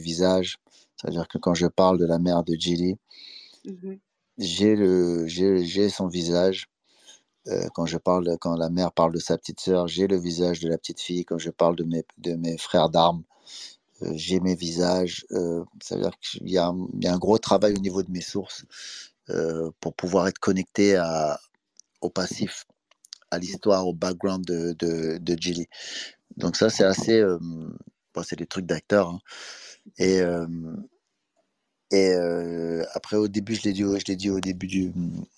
Speaker 3: visages. Ça veut dire que quand je parle de la mère de Gilly, mmh j'ai, le, j'ai, son visage. Euh, quand, je parle, quand la mère parle de sa petite sœur, j'ai le visage de la petite fille. Quand je parle de mes, de mes frères d'armes, euh, j'ai mes visages. ça veut dire qu'il y a, il y a un gros travail au niveau de mes sources pour pouvoir être connecté à, au passif, à l'histoire, au background de, de, de Gilly. Donc ça, c'est assez... bon, c'est des trucs d'acteurs. Hein. Et, et après, au début, je l'ai dit, je dit au début du,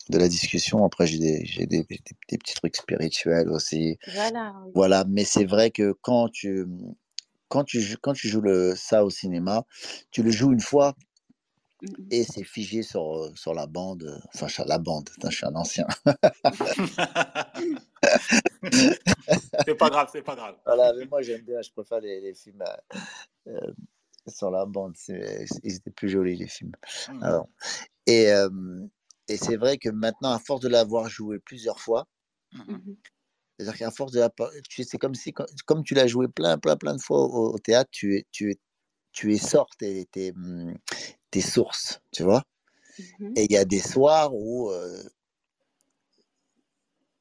Speaker 3: de la discussion. Après, j'ai des, j'ai des, des, petits trucs spirituels aussi. Voilà. Voilà. Mais c'est vrai que quand tu, quand tu, quand tu joues le, ça au cinéma, tu le joues une fois et c'est figé sur, sur la bande. Enfin, la bande, je suis un ancien. (laughs)
Speaker 2: c'est pas grave, c'est pas grave.
Speaker 3: Voilà, mais moi j'aime bien, je préfère les, les films euh, sur la bande. Ils étaient plus jolis, les films. Mmh. Alors, et, et c'est vrai que maintenant, à force de l'avoir joué plusieurs fois, mmh c'est-à-dire qu'à force de la. C'est comme si, comme tu l'as joué plein, plein, plein de fois au, théâtre, tu, es, tu, es, tu es sort tes, tes, tes sources, tu vois? Mmh et il y a des soirs où.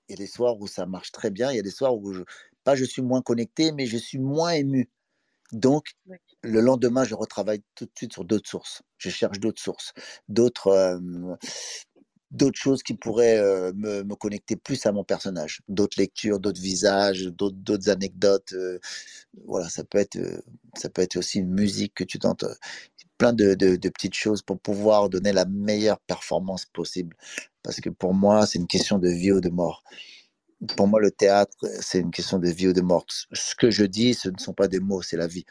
Speaker 3: il y a des soirs où ça marche très bien, il y a des soirs où je, je suis moins connecté, mais je suis moins ému. Donc, le lendemain, je retravaille tout de suite sur d'autres sources. Je cherche d'autres sources, d'autres, d'autres choses qui pourraient me, me, connecter plus à mon personnage, d'autres lectures, d'autres visages, d'autres, d'autres anecdotes. voilà, ça peut être, ça peut être aussi une musique que tu tentes, plein de, de, de, petites choses pour pouvoir donner la meilleure performance possible. Parce que pour moi, c'est une question de vie ou de mort pour moi, le théâtre, c'est une question de vie ou de mort. Ce que je dis, ce ne sont pas des mots, c'est la vie.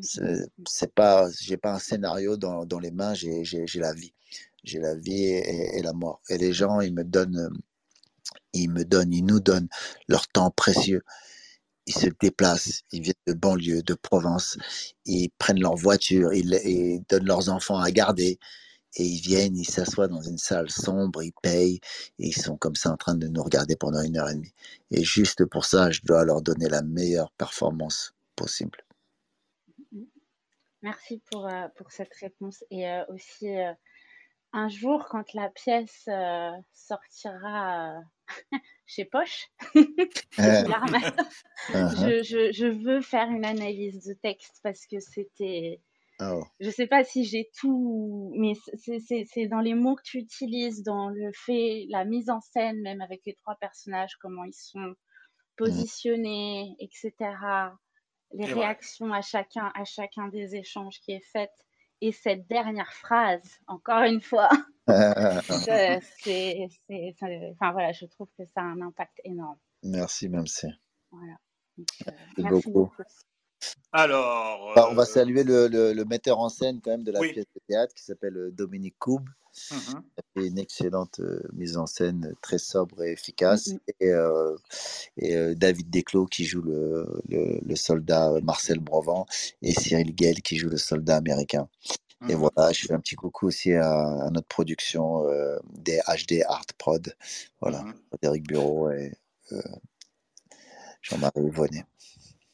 Speaker 3: C'est pas, j'ai pas un scénario dans, dans les mains, j'ai la vie. J'ai la vie et, la mort. Et les gens, ils me donnent, ils me donnent, ils nous donnent leur temps précieux. Ils se déplacent, ils viennent de banlieue, de province, ils prennent leur voiture, ils, ils donnent leurs enfants à garder, et ils viennent, ils s'assoient dans une salle sombre, ils payent, et ils sont comme ça en train de nous regarder pendant une heure et demie. Et juste pour ça, je dois leur donner la meilleure performance possible.
Speaker 11: Merci pour, euh, pour cette réponse. Et euh, aussi, euh, un jour, quand la pièce sortira (laughs) chez Poche, (laughs) uh-huh. je, je veux faire une analyse de texte parce que c'était Oh. Je sais pas si j'ai tout, mais c'est dans les mots que tu utilises, dans le fait, la mise en scène, même avec les trois personnages, comment ils sont mmh. positionnés, etc. Les réactions à chacun, à chacun des échanges qui est fait. Et cette dernière phrase, encore une fois, (laughs) (laughs) c'est, enfin voilà, je trouve que ça a un impact énorme.
Speaker 3: Merci, même si.
Speaker 11: Voilà. Euh, merci beaucoup.
Speaker 2: Alors.
Speaker 3: on va euh, saluer le, le, metteur en scène quand même de la pièce de théâtre qui s'appelle euh, Dominique Koub. Mmh fait une excellente euh, mise en scène très sobre et efficace. Mmh et, et David Desclos qui joue le, le, soldat Marcel Brovant et Cyril Gell qui joue le soldat américain. Et mmh voilà, je fais un petit coucou aussi à, notre production des HD Art Prod. Voilà, Frédéric Bureau et Jean-Marie Vonnet.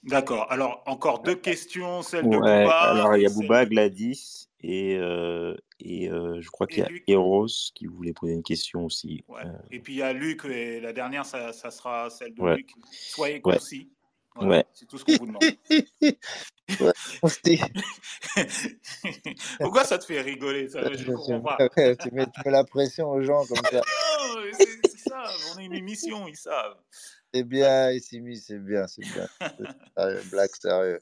Speaker 2: D'accord. Alors, encore deux questions. Celle de Bouba.
Speaker 1: Alors, il y a Bouba, Gladys et, euh, et euh, je crois qu'il y a Eros qui voulait poser une question aussi.
Speaker 2: Ouais. Euh. Et puis, il y a Luc et la dernière, ça, ça sera celle de Luc. Soyez concis.
Speaker 1: ouais.
Speaker 2: C'est tout ce qu'on vous demande. (laughs) (laughs) Pourquoi ça te fait rigoler ça, Je comprends pas. (laughs)
Speaker 3: tu, mets, la pression aux gens comme ça.
Speaker 2: c'est ça. On est une émission, ils savent.
Speaker 3: C'est bien, Issimi, c'est bien, c'est bien. Black sérieux.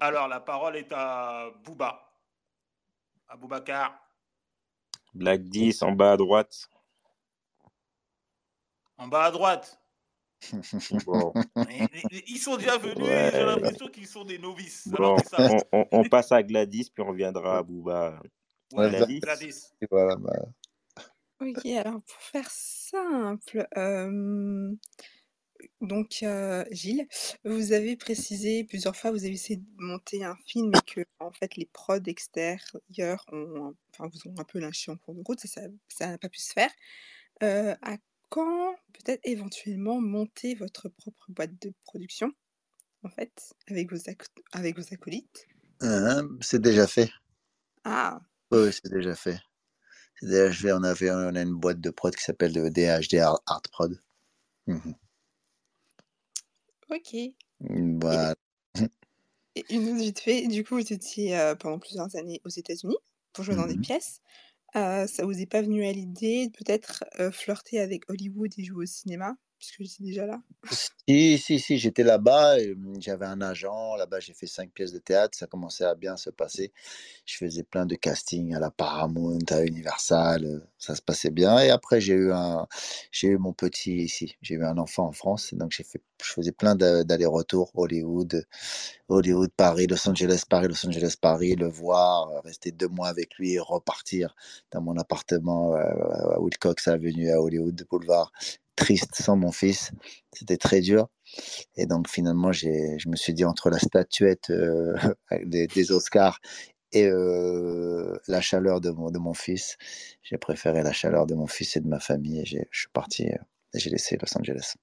Speaker 2: Alors, la parole est à Bouba. À Boubacar.
Speaker 1: Black 10 en bas à droite.
Speaker 2: En bas à droite. (laughs) Ils sont déjà venus, j'ai l'impression qu'ils sont des novices.
Speaker 1: on, passe à Gladys, puis on reviendra à Bouba.
Speaker 2: Gladys. Gladys.
Speaker 3: Voilà, bah.
Speaker 5: Ok, alors pour faire simple, donc Gilles, vous avez précisé plusieurs fois, vous avez essayé de monter un film et que en fait les prods extérieurs ont, enfin, vous ont un peu lynché en cours de route, ça ça n'a pas pu se faire. à quand peut-être éventuellement monter votre propre boîte de production, en fait, avec vos avec vos acolytes?
Speaker 3: Hein, c'est déjà fait.
Speaker 5: Ah!
Speaker 3: Oui, c'est déjà fait. DHV, on, avait, on a une boîte de prod qui s'appelle DHD Art Prod.
Speaker 5: Mhm. Ok.
Speaker 3: Voilà.
Speaker 5: Et, une autre vite fait, du coup, vous étiez euh, pendant plusieurs années aux États-Unis pour jouer dans des mhm. pièces. Euh, ça vous est pas venu à l'idée de peut-être euh, flirter avec Hollywood et jouer au cinéma, puisque j'étais déjà là?
Speaker 3: Si, si, si, j'étais là-bas, mmh, j'avais un agent, là-bas j'ai fait cinq pièces de théâtre, ça commençait à bien se passer. Je faisais plein de castings à la Paramount, à Universal, euh, ça se passait bien. Et après j'ai eu un, j'ai eu mon petit ici, j'ai eu un enfant en France, donc j'ai fait, je faisais plein d'allers-retours, Hollywood, Hollywood, Paris, Los Angeles, Paris, Los Angeles, Paris, le voir, rester deux mois avec lui, repartir dans mon appartement euh, à Wilcox Avenue à Hollywood Boulevard triste sans mon fils. C'était très dur. Et donc finalement, je me suis dit entre la statuette euh, (laughs) des, Oscars et euh, la chaleur de mon, de mon fils, j'ai préféré la chaleur de mon fils et de ma famille. Et je suis parti euh, et j'ai laissé Los Angeles.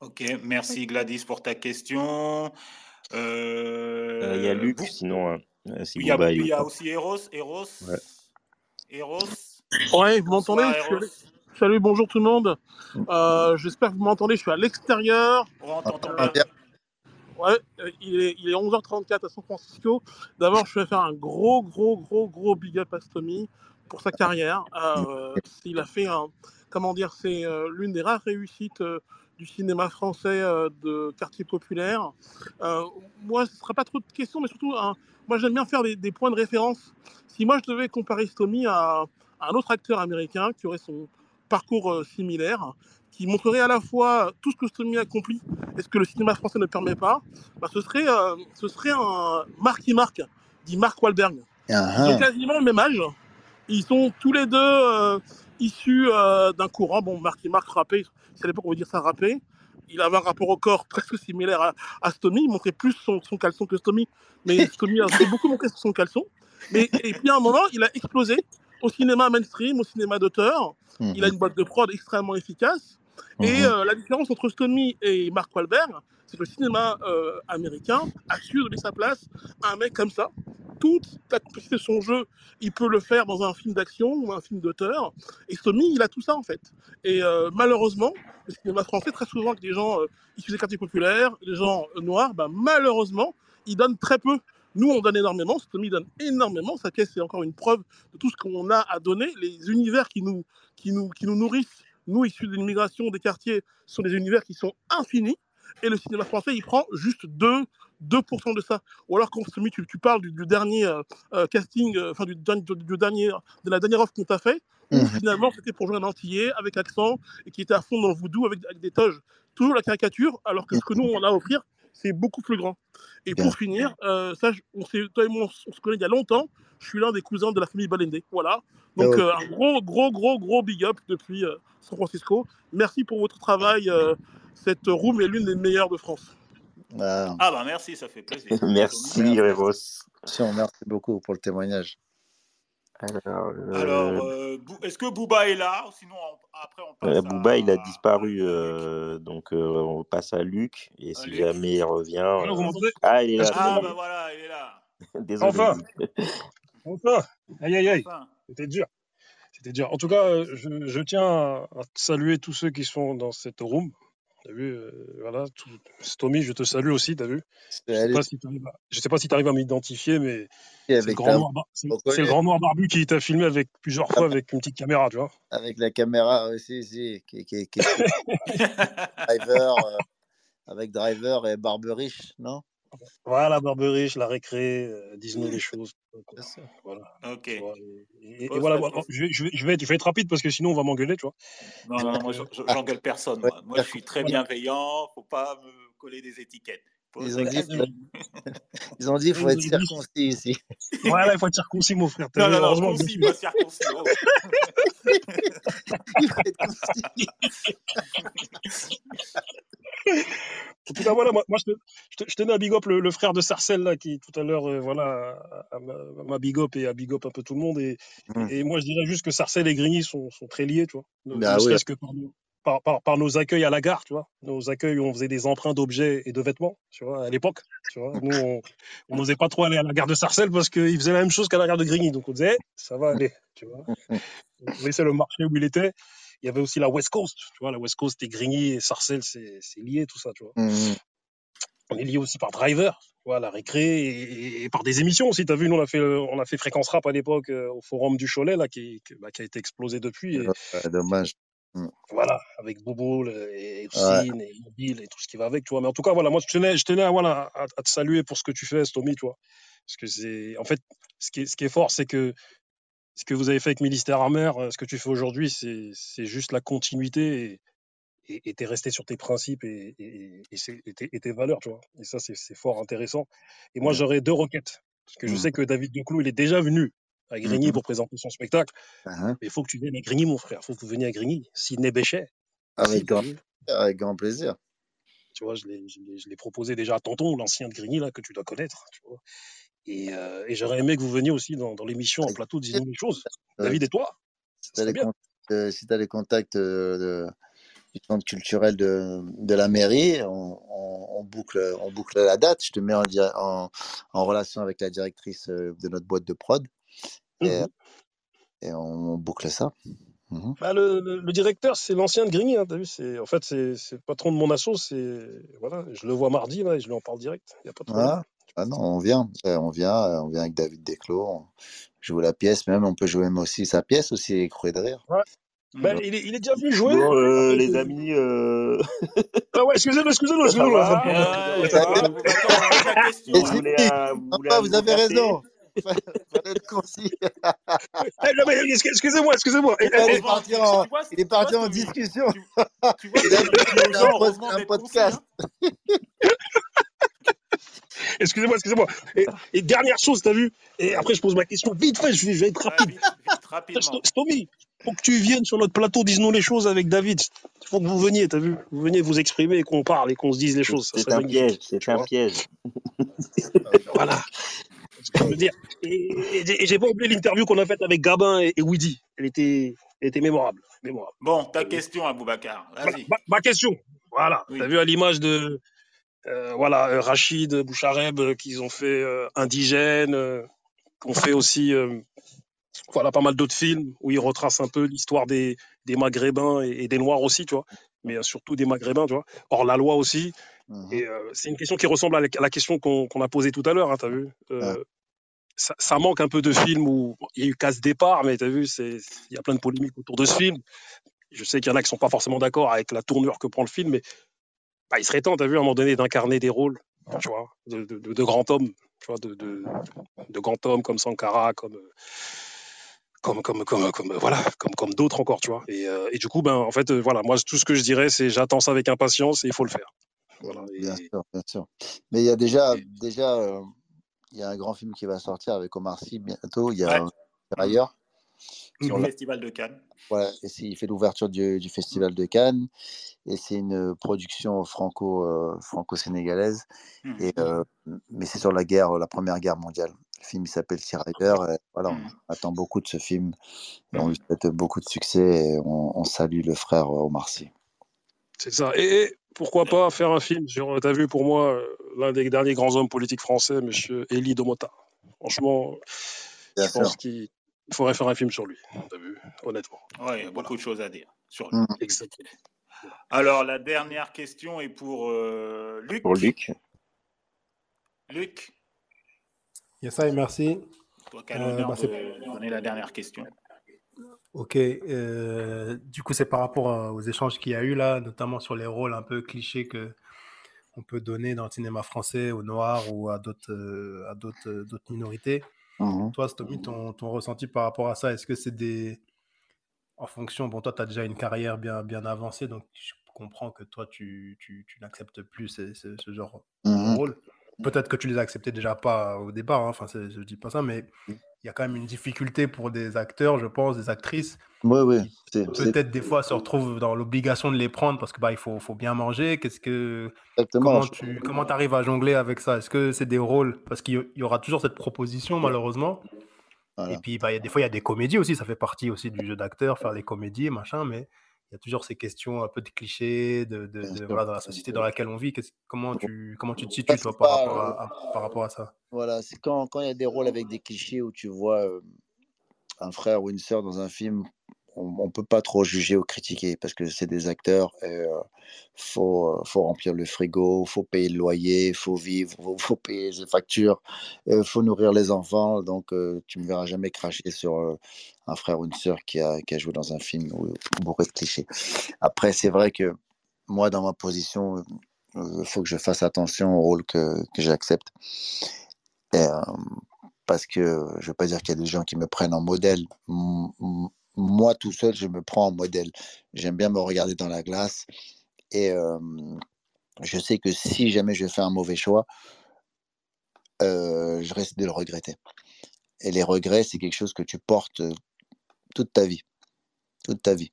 Speaker 2: Ok, merci Gladys pour ta question.
Speaker 1: Il y a Luc, sinon. Hein,
Speaker 2: il y a, aussi Eros. Eros. Ouais.
Speaker 12: Eros. Ouais, vous m'entendez? Salut, bonjour tout le monde. Euh, j'espère que vous m'entendez. Je suis à l'extérieur.
Speaker 2: On t'entend bien.
Speaker 12: Ouais, euh, il est, il est 11h34 à San Francisco. D'abord, je vais faire un gros, gros, gros, gros big up à Stomy pour sa carrière. Euh, il a fait un, comment dire, c'est l'une des rares réussites du cinéma français de quartier populaire. moi, ce ne sera pas trop de questions, mais surtout, moi, j'aime bien faire des, des, points de référence. Si moi, je devais comparer Stomy à, à un autre acteur américain qui aurait son, parcours euh, similaire qui montrerait à la fois tout ce que Stomy accomplit et ce que le cinéma français ne permet pas, bah, ce, serait, euh, ce serait un Marky Mark, dit Mark Wahlberg.
Speaker 3: Uh
Speaker 12: Ils ont quasiment le même âge. Ils sont tous les deux euh, issus d'un courant. Bon, Marky Mark rappé, c'est à l'époque on veut dire ça rappé. Il avait un rapport au corps presque similaire à, à Stomy. Il montrait plus son, son caleçon que Stomy, mais (laughs) Stomy a beaucoup montré son caleçon. Mais, et puis à un moment, il a explosé au cinéma mainstream, au cinéma d'auteur. Il a mhm. une boîte de prod extrêmement efficace. Et mhm. euh, la différence entre Stomy et Mark Wahlberg, c'est que le cinéma euh, américain a su donner sa place à un mec comme ça. Toute la complexité de son jeu, il peut le faire dans un film d'action ou un film d'auteur. Et Stomy, il a tout ça en fait. Et euh, malheureusement, le cinéma français, très souvent avec des gens issus des quartiers populaires, des gens noirs, bah, malheureusement, ils donnent très peu nous, on donne énormément, Stomy donne énormément. Sa pièce, c'est encore une preuve de tout ce qu'on a à donner. Les univers qui nous, qui nous, qui nous nourrissent, nous, issus de l'immigration des quartiers, sont des univers qui sont infinis. Et le cinéma français, il prend juste 2, 2% de ça. Ou alors, quand tu, tu parles du, dernier euh, euh, casting, euh, enfin, du, du, dernier, de la dernière offre qu'on t'a fait, où mmh finalement, c'était pour jouer un antillais avec accent et qui était à fond dans le voodoo avec, avec des toges. Toujours la caricature, alors que ce que nous, on a à offrir, c'est beaucoup plus grand. Et pour finir, euh, ça, on toi et moi, on se connaît il y a longtemps. Je suis l'un des cousins de la famille Balende. Voilà. Donc, ah euh, un gros, gros, gros, gros big up depuis euh, San Francisco. Merci pour votre travail. cette room est l'une des meilleures de France.
Speaker 2: Ah, bah merci, ça fait plaisir. (laughs)
Speaker 1: merci, Révos.
Speaker 3: Merci beaucoup pour le témoignage.
Speaker 2: Alors, euh, est-ce que Booba est là? Sinon, après, on passe
Speaker 1: Booba, il a disparu, donc on passe à Luc. Et si jamais il revient.
Speaker 2: ah, il est là. Ah, bah voilà, il est là. (laughs)
Speaker 1: Désolé.
Speaker 13: Enfin (laughs) Enfin Aïe, aïe, aïe C'était dur. C'était dur. En tout cas, je, je, tiens à saluer tous ceux qui sont dans cette room. T'as vu, euh, voilà, tout... Stomy, je te salue aussi, t'as vu. Je sais pas si sais pas si tu arrives à m'identifier, mais c'est le, grand noir, le grand noir barbu qui t'a filmé avec plusieurs fois avec une petite caméra, tu vois.
Speaker 3: Avec la caméra aussi, si, qui, qui, qui... (laughs) driver, euh, avec Driver et Barberiche, non?
Speaker 13: Voilà, Barberiche, la récré, euh, dis-nous des (laughs) choses. voilà.
Speaker 2: Ok.
Speaker 13: Et, voilà, je, vais, je, vais, être, je vais être rapide parce que sinon on va m'engueuler, tu vois.
Speaker 2: Non, non, moi j'engueule personne. Moi. moi. je suis très bienveillant, faut pas me coller des étiquettes.
Speaker 3: Ils ont, dit, (laughs) ils ont dit, faut être circoncis ici.
Speaker 13: Voilà, il faut être circoncis, mon frère.
Speaker 2: Non, non, non, concis, pas circoncis. Oh. (laughs) il faut être concis.
Speaker 13: En tout cas, voilà, moi, moi je, te, je, tenais à big up le, frère de Sarcelle, là, qui tout à l'heure, euh, voilà, m'a big up et a big up un peu tout le monde. Et, mmh. et moi, je dirais juste que Sarcelle et Grigny sont, sont très liés, tu vois. Bah, ne que par, par, par, nos accueils à la gare, tu vois. Nos accueils où on faisait des emprunts d'objets et de vêtements, tu vois, à l'époque. Tu vois. Nous, on n'osait pas trop aller à la gare de Sarcelles parce qu'ils faisaient la même chose qu'à la gare de Grigny. Donc, on disait, ça va aller, tu vois. On laissait le marché où il était il y avait aussi la West Coast, tu vois, la West Coast et Grigny et Sarcelles, c'est lié tout ça, tu vois. Mmh on est lié aussi par Driver, tu vois, la récré, et, par des émissions aussi. Tu as vu, nous, on a fait, on a fait Fréquence Rap à l'époque euh, au Forum du Cholet, là, qui, bah, qui, a été explosé depuis.
Speaker 3: Et, dommage.
Speaker 13: Mmh. Voilà, avec Bobo et Hussein et Mobile et tout ce qui va avec, tu vois. Mais en tout cas, voilà, moi, je tenais, je tenais à, voilà, à, te saluer pour ce que tu fais, Stomy, tu vois. Parce que c'est, en fait, ce qui est, ce qui est fort, c'est que ce que vous avez fait avec Ministère Amer, euh, ce que tu fais aujourd'hui, c'est juste la continuité et tu es resté sur tes principes et, et, et, tes, valeurs, tu vois. Et ça, c'est fort intéressant. Et moi, j'aurais deux requêtes. Parce que je mmh. sais que David Duclos, il est déjà venu à Grigny mmh pour présenter son spectacle. Uh-huh. Mais il faut que tu viennes à Grigny, mon frère. Il faut que vous veniez à Grigny. Sidney Béchet.
Speaker 3: Avec, grand, avec grand plaisir.
Speaker 13: Tu vois, je l'ai proposé déjà à Tonton, l'ancien de Grigny, là, que tu dois connaître. Tu vois. Et, euh, et j'aurais aimé que vous veniez aussi dans, dans l'émission en plateau dire les choses. David et toi.
Speaker 3: Si tu as, les contacts euh, du centre culturel de, de la mairie, on, on, boucle, on boucle la date. Je te mets en, en, en relation avec la directrice euh, de notre boîte de prod. Et, mmh et on, boucle ça.
Speaker 13: Mmh bah, le, le, directeur, c'est l'ancien de Grigny. Hein, as vu en fait, c'est le patron de mon asso. Voilà, je le vois mardi là, et je lui en parle direct. Y a pas de
Speaker 3: ah, ah, non, on vient. On vient, on vient avec David Desclos. On joue la pièce, même. On peut jouer même aussi sa pièce aussi, Écroué de rire.
Speaker 13: Ouais. Bah, il, est, il, est, déjà venu jouer.
Speaker 1: Bon, euh, les amis. Euh... (laughs)
Speaker 13: Ah ouais, excusez-moi, excusez-moi, excusez-moi.
Speaker 3: Vous avez raison. (laughs) Fallait être concis. (laughs)
Speaker 13: excusez-moi, excusez-moi.
Speaker 3: Il est parti en, il est parti en discussion. Tu, vois, il a un podcast.
Speaker 13: Excusez-moi, excusez-moi. Et, et, dernière chose, t'as vu Et après, je pose ma question vite fait, je vais, je vais être rapide. Ouais, vite, vite, Tommy, faut que tu viennes sur notre plateau, dis-nous les choses avec David. Il faut que vous veniez, t'as vu Vous veniez vous exprimer et qu'on parle et qu'on se dise les choses.
Speaker 1: C'est un piège, c'est un piège. (laughs)
Speaker 13: voilà. Je veux dire. Et, et, j'ai pas oublié l'interview qu'on a faite avec Gabin et, et Woody. Elle était, elle était mémorable, mémorable.
Speaker 2: Bon, ta question, Aboubacar. Vas-y.
Speaker 13: Ma, ma, question. Voilà. Oui. T'as vu à l'image de, euh, voilà, euh, Rachid Bouchareb, euh, qu'ils ont fait Indigène, qu'on fait aussi voilà, pas mal d'autres films où ils retracent un peu l'histoire des, des Maghrébins et, des Noirs aussi, tu vois, mais surtout des Maghrébins, tu vois. Or, la loi aussi. Mmh. Et c'est une question qui ressemble à la, question qu'on a posée tout à l'heure, hein, tu as vu ça, ça, manque un peu de films où il y a eu casse départ, mais tu as vu, il y a plein de polémiques autour de ce film. Je sais qu'il y en a qui sont pas forcément d'accord avec la tournure que prend le film, mais bah, il serait temps, tu as vu, à un moment donné, d'incarner des rôles, tu vois, de, de, de, de grands hommes, tu vois, de, grands hommes comme Sankara, comme, comme, comme, comme, comme voilà, comme, comme d'autres encore, tu vois. Et, euh, et, du coup, ben, en fait, euh, voilà, moi, tout ce que je dirais, c'est j'attends ça avec impatience et il faut le faire. Voilà,
Speaker 3: et... Bien sûr, bien sûr. Mais il y a déjà, et... déjà, euh, il y a un grand film qui va sortir avec Omar Sy bientôt. Il y a
Speaker 2: ouais.
Speaker 3: ailleurs.
Speaker 2: Sur le Festival de Cannes.
Speaker 3: Voilà, et il fait l'ouverture du, du, Festival de Cannes. Et c'est une production franco, euh, franco-sénégalaise. Mmh. Et, euh, mais c'est sur la guerre, la première guerre mondiale. Le film il s'appelle Tirailleur. Et voilà, mmh. on attend beaucoup de ce film. Et on lui souhaite beaucoup de succès. Et on, on salue le frère Omar Sy.
Speaker 13: C'est ça. Et pourquoi pas faire un film sur, tu as vu pour moi, l'un des derniers grands hommes politiques français, M. Elie Domota. Franchement, Bien je sûr. pense qu'il faudrait faire un film sur lui, vu, honnêtement.
Speaker 2: Oui, il y a beaucoup de choses à dire sur lui. Mmh.
Speaker 13: Exactement.
Speaker 2: Alors, la dernière question est pour euh, Luc.
Speaker 1: Pour Luc.
Speaker 2: Luc.
Speaker 8: Yes, ça, merci.
Speaker 2: Toi qui as l'honneur euh, bah, de donner la dernière question.
Speaker 8: Ok, euh, du coup, c'est par rapport à, aux échanges qu'il y a eu là, notamment sur les rôles un peu clichés que on peut donner dans le cinéma français aux Noirs ou à d'autres euh, à d'autres euh, d'autres minorités. Mmh. Toi, Stomy, ton, ton, ressenti par rapport à ça, est-ce que c'est des en fonction, bon, toi, tu as déjà une carrière bien, bien avancée, donc je comprends que toi, tu, tu, tu n'acceptes plus ce, ce, ce genre mmh. de rôle. Peut-être que tu les acceptais déjà pas au départ, hein, enfin, je dis pas ça, mais mmh il y a quand même une difficulté pour des acteurs, je pense, des actrices.
Speaker 3: Oui, oui.
Speaker 8: Peut-être des fois se retrouvent dans l'obligation de les prendre parce que bah, il faut, faut bien manger. Qu'est-ce que comment tu comment arrives à jongler avec ça? Est-ce que c'est des rôles? Parce qu'il y aura toujours cette proposition malheureusement. Voilà. Et puis bah, y a, des fois il y a des comédies aussi, ça fait partie aussi du jeu d'acteur, faire les comédies, machin, mais il y a toujours ces questions un peu de clichés de, de, de voilà, dans la société dans laquelle on vit. Comment tu, comment tu te situes toi, par, rapport à, à, par rapport à ça?
Speaker 3: Voilà, c'est quand, quand il y a des rôles avec des clichés où tu vois euh, un frère ou une sœur dans un film, on ne peut pas trop juger ou critiquer parce que c'est des acteurs. Il faut, faut remplir le frigo, faut payer le loyer, faut vivre, faut, faut payer ses factures, il faut nourrir les enfants. Donc, tu ne me verras jamais cracher sur un frère ou une sœur qui a, qui a joué dans un film ou bourré de clichés. Après, c'est vrai que moi, dans ma position, il faut que je fasse attention au rôle que, que j'accepte. parce que je ne veux pas dire qu'il y a des gens qui me prennent en modèle. Moi, tout seul, je me prends en modèle. J'aime bien me regarder dans la glace. Et je sais que si jamais je fais un mauvais choix, je risque de le regretter. Et les regrets, c'est quelque chose que tu portes toute ta vie. Toute ta vie.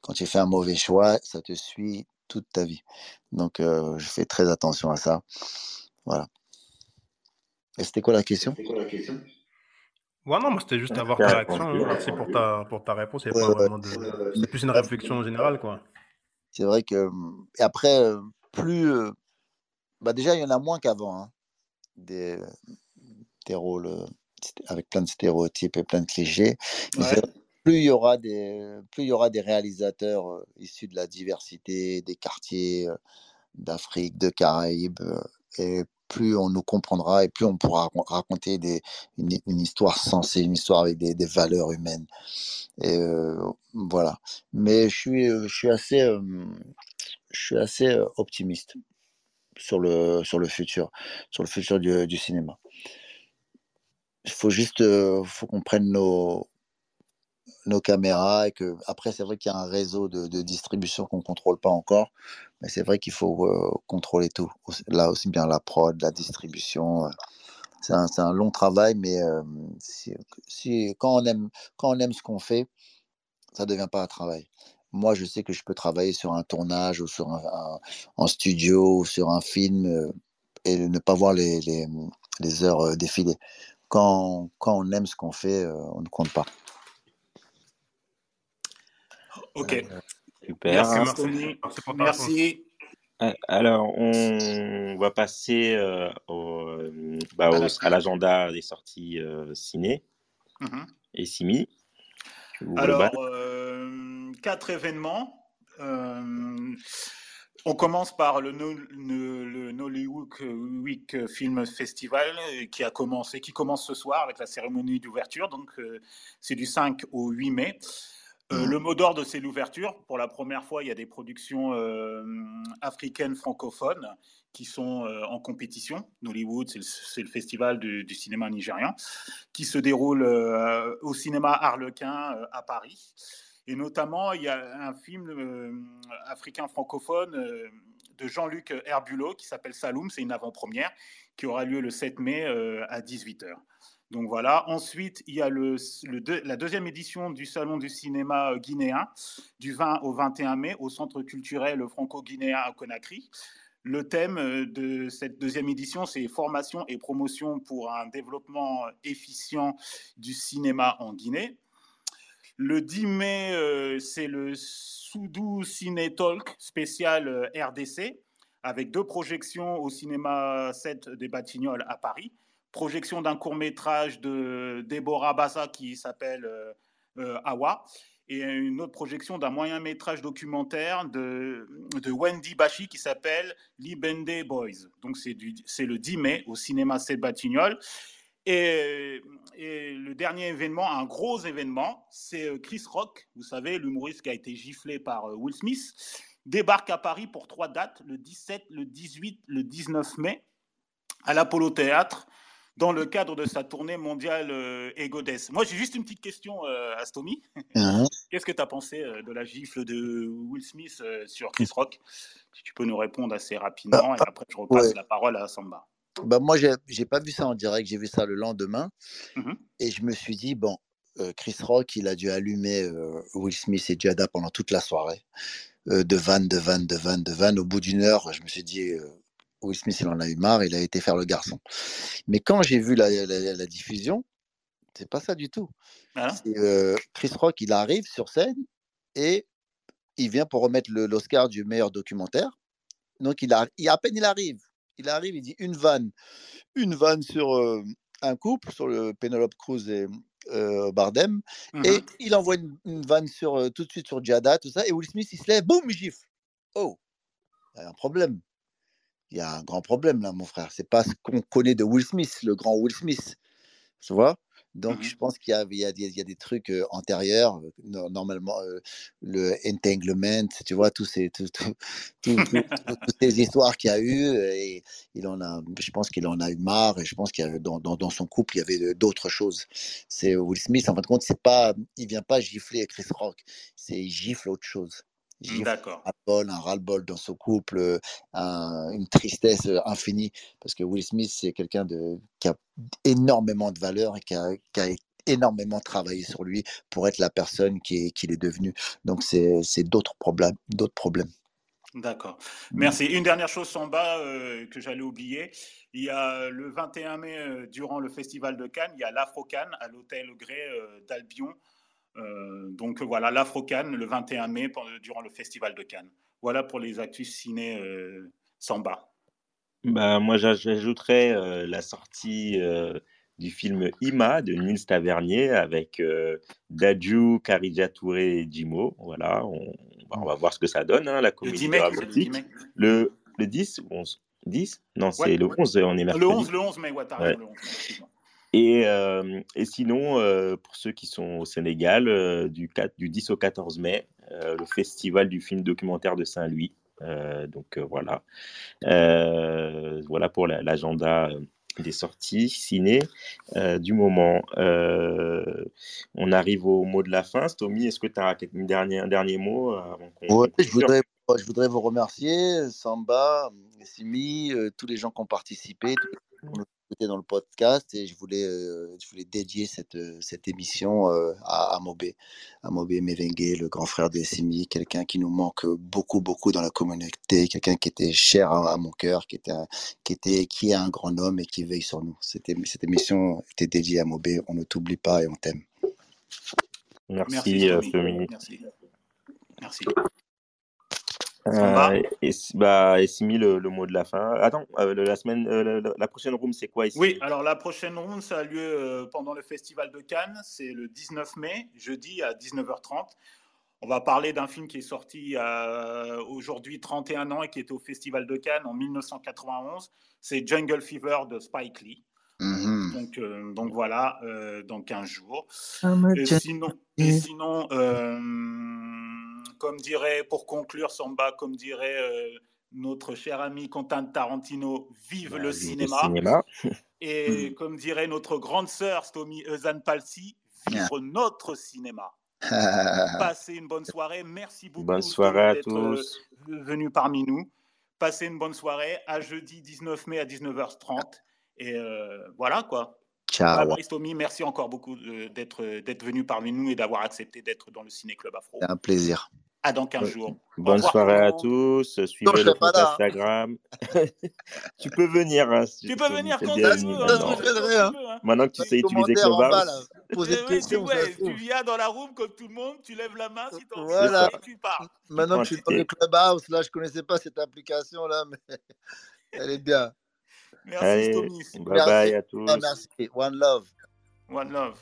Speaker 3: Quand tu fais un mauvais choix, ça te suit toute ta vie. Donc, je fais très attention à ça. Voilà. Et c'était quoi la question?
Speaker 8: Ouais, non, moi c'était juste avoir ta réaction. Hein. Merci pour ta, pour ta réponse. C'est plus une réflexion générale, quoi.
Speaker 3: C'est vrai que. Et après, plus. Bah déjà, il y en a moins qu'avant. Hein. Des, des rôles avec plein de stéréotypes et plein de clichés. Plus il y aura des, plus il y aura des réalisateurs issus de la diversité des quartiers d'Afrique, de Caraïbes, et plus on nous comprendra et plus on pourra raconter une, histoire sensée, une histoire avec des, valeurs humaines. Et voilà. Mais je suis, assez, je suis assez optimiste sur le, sur le futur, sur le futur du, du cinéma. Il faut juste, faut qu'on prenne nos, nos caméras et que après c'est vrai qu'il y a un réseau de, distribution qu'on contrôle pas encore mais c'est vrai qu'il faut euh, contrôler tout là aussi bien la prod la distribution euh. c'est un, un, long travail mais euh, si, quand on aime quand on aime ce qu'on fait ça devient pas un travail moi je sais que je peux travailler sur un tournage ou sur un, en studio ou sur un film et ne pas voir les, les, les heures défiler quand, quand on aime ce qu'on fait on ne compte pas
Speaker 2: Ok.
Speaker 1: Euh, super.
Speaker 2: Merci, Merci.
Speaker 1: Euh, alors, on va passer euh, au, bah, à l'agenda des sorties ciné mhm. et Simi.
Speaker 2: Alors, quatre événements. on commence par le, le, Nollywood Week Film Festival qui a commencé, qui commence ce soir avec la cérémonie d'ouverture. Donc, c'est du 5 au 8 mai. Euh, mmh. le mot d'ordre, c'est l'ouverture. Pour la première fois, il y a des productions euh, africaines francophones qui sont euh, en compétition. Nollywood, c'est le, festival du, cinéma nigérian, qui se déroule au cinéma Harlequin à Paris. Et notamment, il y a un film africain francophone de Jean-Luc Herbulot qui s'appelle Saloum. C'est une avant-première qui aura lieu le 7 mai à 18h. Donc voilà. Ensuite, il y a la deuxième édition du Salon du cinéma euh, guinéen du 20 au 21 mai au Centre culturel franco-guinéen à Conakry. Le thème euh, de cette deuxième édition, c'est formation et promotion pour un développement efficient du cinéma en Guinée. Le 10 mai, euh, c'est le Soudou Ciné Talk spécial RDC avec deux projections au cinéma 7 des Batignolles à Paris projection d'un court métrage de Deborah Bassa qui s'appelle euh, euh, Awa et une autre projection d'un moyen métrage documentaire de, Wendy Bashi qui s'appelle Libende Boys. Donc c'est le 10 mai au cinéma Celle Batignolles. Et, et, le dernier événement, un gros événement, c'est euh, Chris Rock, vous savez, l'humoriste qui a été giflé par Will Smith, débarque à Paris pour trois dates, le 17, le 18, le 19 mai, à l'Apollo Théâtre dans le cadre de sa tournée mondiale euh, Egodes. Moi, j'ai juste une petite question euh, à Stomy. Uh-huh. (laughs) Qu'est-ce que tu as pensé euh, de la gifle de Will Smith sur Chris Rock? Si tu peux nous répondre assez rapidement, et après, je repasse la parole à Samba.
Speaker 3: Bah, moi, j'ai n'ai pas vu ça en direct, j'ai vu ça le lendemain. Mm-hmm. Et je me suis dit, bon, Chris Rock, il a dû allumer Will Smith et Jada pendant toute la soirée. de vanne, de vanne, de vanne, de vanne. Au bout d'une heure, je me suis dit, Will Smith, il en a eu marre, il a été faire le garçon. Mais quand j'ai vu la, la, diffusion, c'est pas ça du tout. Ah euh, Chris Rock, il arrive sur scène et il vient pour remettre l'Oscar du meilleur documentaire. Donc, il a, il, à peine il arrive, il arrive, il dit une vanne, une vanne sur euh, un couple, sur le Penelope Cruz et, Bardem, et
Speaker 2: Mhm.
Speaker 3: il envoie une, une vanne sur, euh, tout de suite sur Jada, tout ça, et Will Smith, il se lève, boum, il gifle. Oh, il y a un problème. Il y a un grand problème là, mon frère. C'est pas ce qu'on connaît de Will Smith, le grand Will Smith. Tu vois? Donc,
Speaker 2: Mhm.
Speaker 3: je pense qu'il y a, il y a, des- il y a des trucs euh, antérieurs. euh, no- Normalement, euh, le entanglement, tu vois, tous ces, tout- tout- tout- tout- tout- toutes ces histoires qu'il y a eu. Et il en a, je pense qu'il en a eu marre. Et je pense qu'il y avait, dans, dans, dans son couple, il y avait d'autres choses. C'est Will Smith, en fin de compte, c'est pas, il vient pas gifler Chris Rock. C'est il gifle autre chose.
Speaker 2: D'accord.
Speaker 3: un ras-le-bol, dans son couple, euh, un- une tristesse euh, infinie. Parce que Will Smith, c'est quelqu'un qui a énormément de valeur et qui a, qui a énormément travaillé sur lui pour être la personne qui est- qu'il est devenu. Donc, c'est c'est d'autres problèmes. D'autres problèmes.
Speaker 2: D'accord. Merci. Une dernière chose, Samba, euh, que j'allais oublier. Il y a le 21 mai, euh, durant le Festival de Cannes, il y a l'Afro-Cannes à l'Hôtel Grey euh, d'Albion. Euh, donc voilà, l'Afro-Cannes le 21 mai pendant- durant le Festival de Cannes. Voilà pour les actus ciné euh, Samba.
Speaker 1: Bah, moi, j'aj- j'ajouterais euh, la sortie du film Ima de Nils Tavernier avec euh, Dadju, Karidja Touré et Jimo. Voilà, on, on va voir ce que ça donne, hein, la
Speaker 2: Le
Speaker 1: comédie
Speaker 2: 10 mai, c'est le 10
Speaker 1: dramatique.
Speaker 2: mai.
Speaker 1: Le, le 10 ou 11 10 Non, c'est
Speaker 2: Ouais.
Speaker 1: le 11, on est mercredi.
Speaker 2: Le 11, le 11 mai, ouais,
Speaker 1: Ouais.
Speaker 2: le 11 mai.
Speaker 1: Et, euh, et sinon, euh, pour ceux qui sont au Sénégal, euh, du, 4 du 10 au 14 mai, le festival du film documentaire de Saint-Louis. Donc voilà. Voilà pour la- l'agenda des sorties ciné du moment. On arrive au mot de la fin. Stomy, est-ce que tu as une dernière, un dernier mot avant qu'on
Speaker 3: Ouais, je voudrais, je voudrais vous remercier, Samba, Simi, euh, tous les gens qui ont participé, tous les gens qui ont écouté dans le podcast, et je voulais, euh, je voulais dédier cette, euh, cette émission euh, à, à Mobé, à Mobé Mevengue, le grand frère de Simi, quelqu'un qui nous manque beaucoup, beaucoup dans la communauté, quelqu'un qui était cher à, à mon cœur, qui était, un- qui était, qui est un grand homme et qui veille sur nous. Cette, cette émission était dédiée à Mobé. On ne t'oublie pas et on t'aime.
Speaker 1: Merci,
Speaker 2: Merci,
Speaker 1: euh.
Speaker 2: Merci.
Speaker 1: Euh, et, bah, et Simi, le, le mot de la fin. Attends, euh, la semaine, euh, la, la prochaine room, c'est quoi ici?
Speaker 2: Oui, alors la prochaine ronde, ça a lieu euh, pendant le Festival de Cannes. C'est le 19 mai, jeudi à 19h30. On va parler d'un film qui est sorti aujourd'hui 31 ans et qui était au Festival de Cannes en 1991. C'est Jungle Fever de Spike Lee.
Speaker 3: Mhm.
Speaker 2: Donc, euh, donc voilà, euh, dans 15 jours.
Speaker 3: I'm a
Speaker 2: Et sinon, et sinon euh, comme dirait, pour conclure, Samba, comme dirait euh, notre cher ami Quentin Tarantino, vive
Speaker 1: Bah,
Speaker 2: le
Speaker 1: vive le
Speaker 2: cinéma. (laughs) Et comme dirait notre grande sœur Stomy Eusanne Palsy, vivre notre cinéma. (laughs) Passez une bonne soirée. Merci beaucoup
Speaker 1: Bonne soirée
Speaker 2: Stomy,
Speaker 1: à
Speaker 2: d'être
Speaker 1: tous.
Speaker 2: euh, venu parmi nous. Passez une bonne soirée. À jeudi 19 mai à 19h30. Et euh, voilà quoi.
Speaker 3: Ciao.
Speaker 2: Stomy. Merci encore beaucoup euh, d'être d'être venu parmi nous et d'avoir accepté d'être dans le Ciné Club Afro.
Speaker 3: C'est un plaisir.
Speaker 2: À dans 15 jours.
Speaker 1: Bonne soirée à tous. Suivez le compte
Speaker 3: là.
Speaker 1: Instagram. (laughs) tu peux venir. Hein, si
Speaker 2: Tu peux venir
Speaker 1: t'es
Speaker 2: quand tu
Speaker 1: bienvenu
Speaker 2: veux.
Speaker 3: Ça,
Speaker 1: maintenant.
Speaker 2: hein, quand tu veux, hein.
Speaker 1: Maintenant que tu sais utiliser
Speaker 3: là,
Speaker 1: Clubhouse.
Speaker 3: posez
Speaker 2: Eh
Speaker 3: des
Speaker 2: oui, tu,
Speaker 3: questions,
Speaker 2: viens dans la room comme tout le monde, tu lèves la main si de
Speaker 3: Voilà.
Speaker 2: parler, tu parles.
Speaker 3: Maintenant que je suis dans le. Clubhouse, là, je connaissais pas cette application-là, mais (laughs) elle est bien.
Speaker 2: Merci
Speaker 1: Allez,
Speaker 2: Stomy.
Speaker 1: bye
Speaker 3: Merci.
Speaker 1: bye à
Speaker 3: Ah,
Speaker 1: tous.
Speaker 3: merci. One love.
Speaker 2: One love.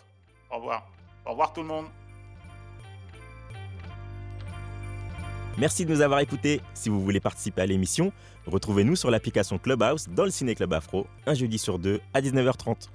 Speaker 2: Au revoir. Au revoir tout le monde.
Speaker 14: Merci de nous avoir écoutés. Si vous voulez participer à l'émission, retrouvez-nous sur l'application Clubhouse dans le Ciné Club Afro, un jeudi sur deux à 19h30.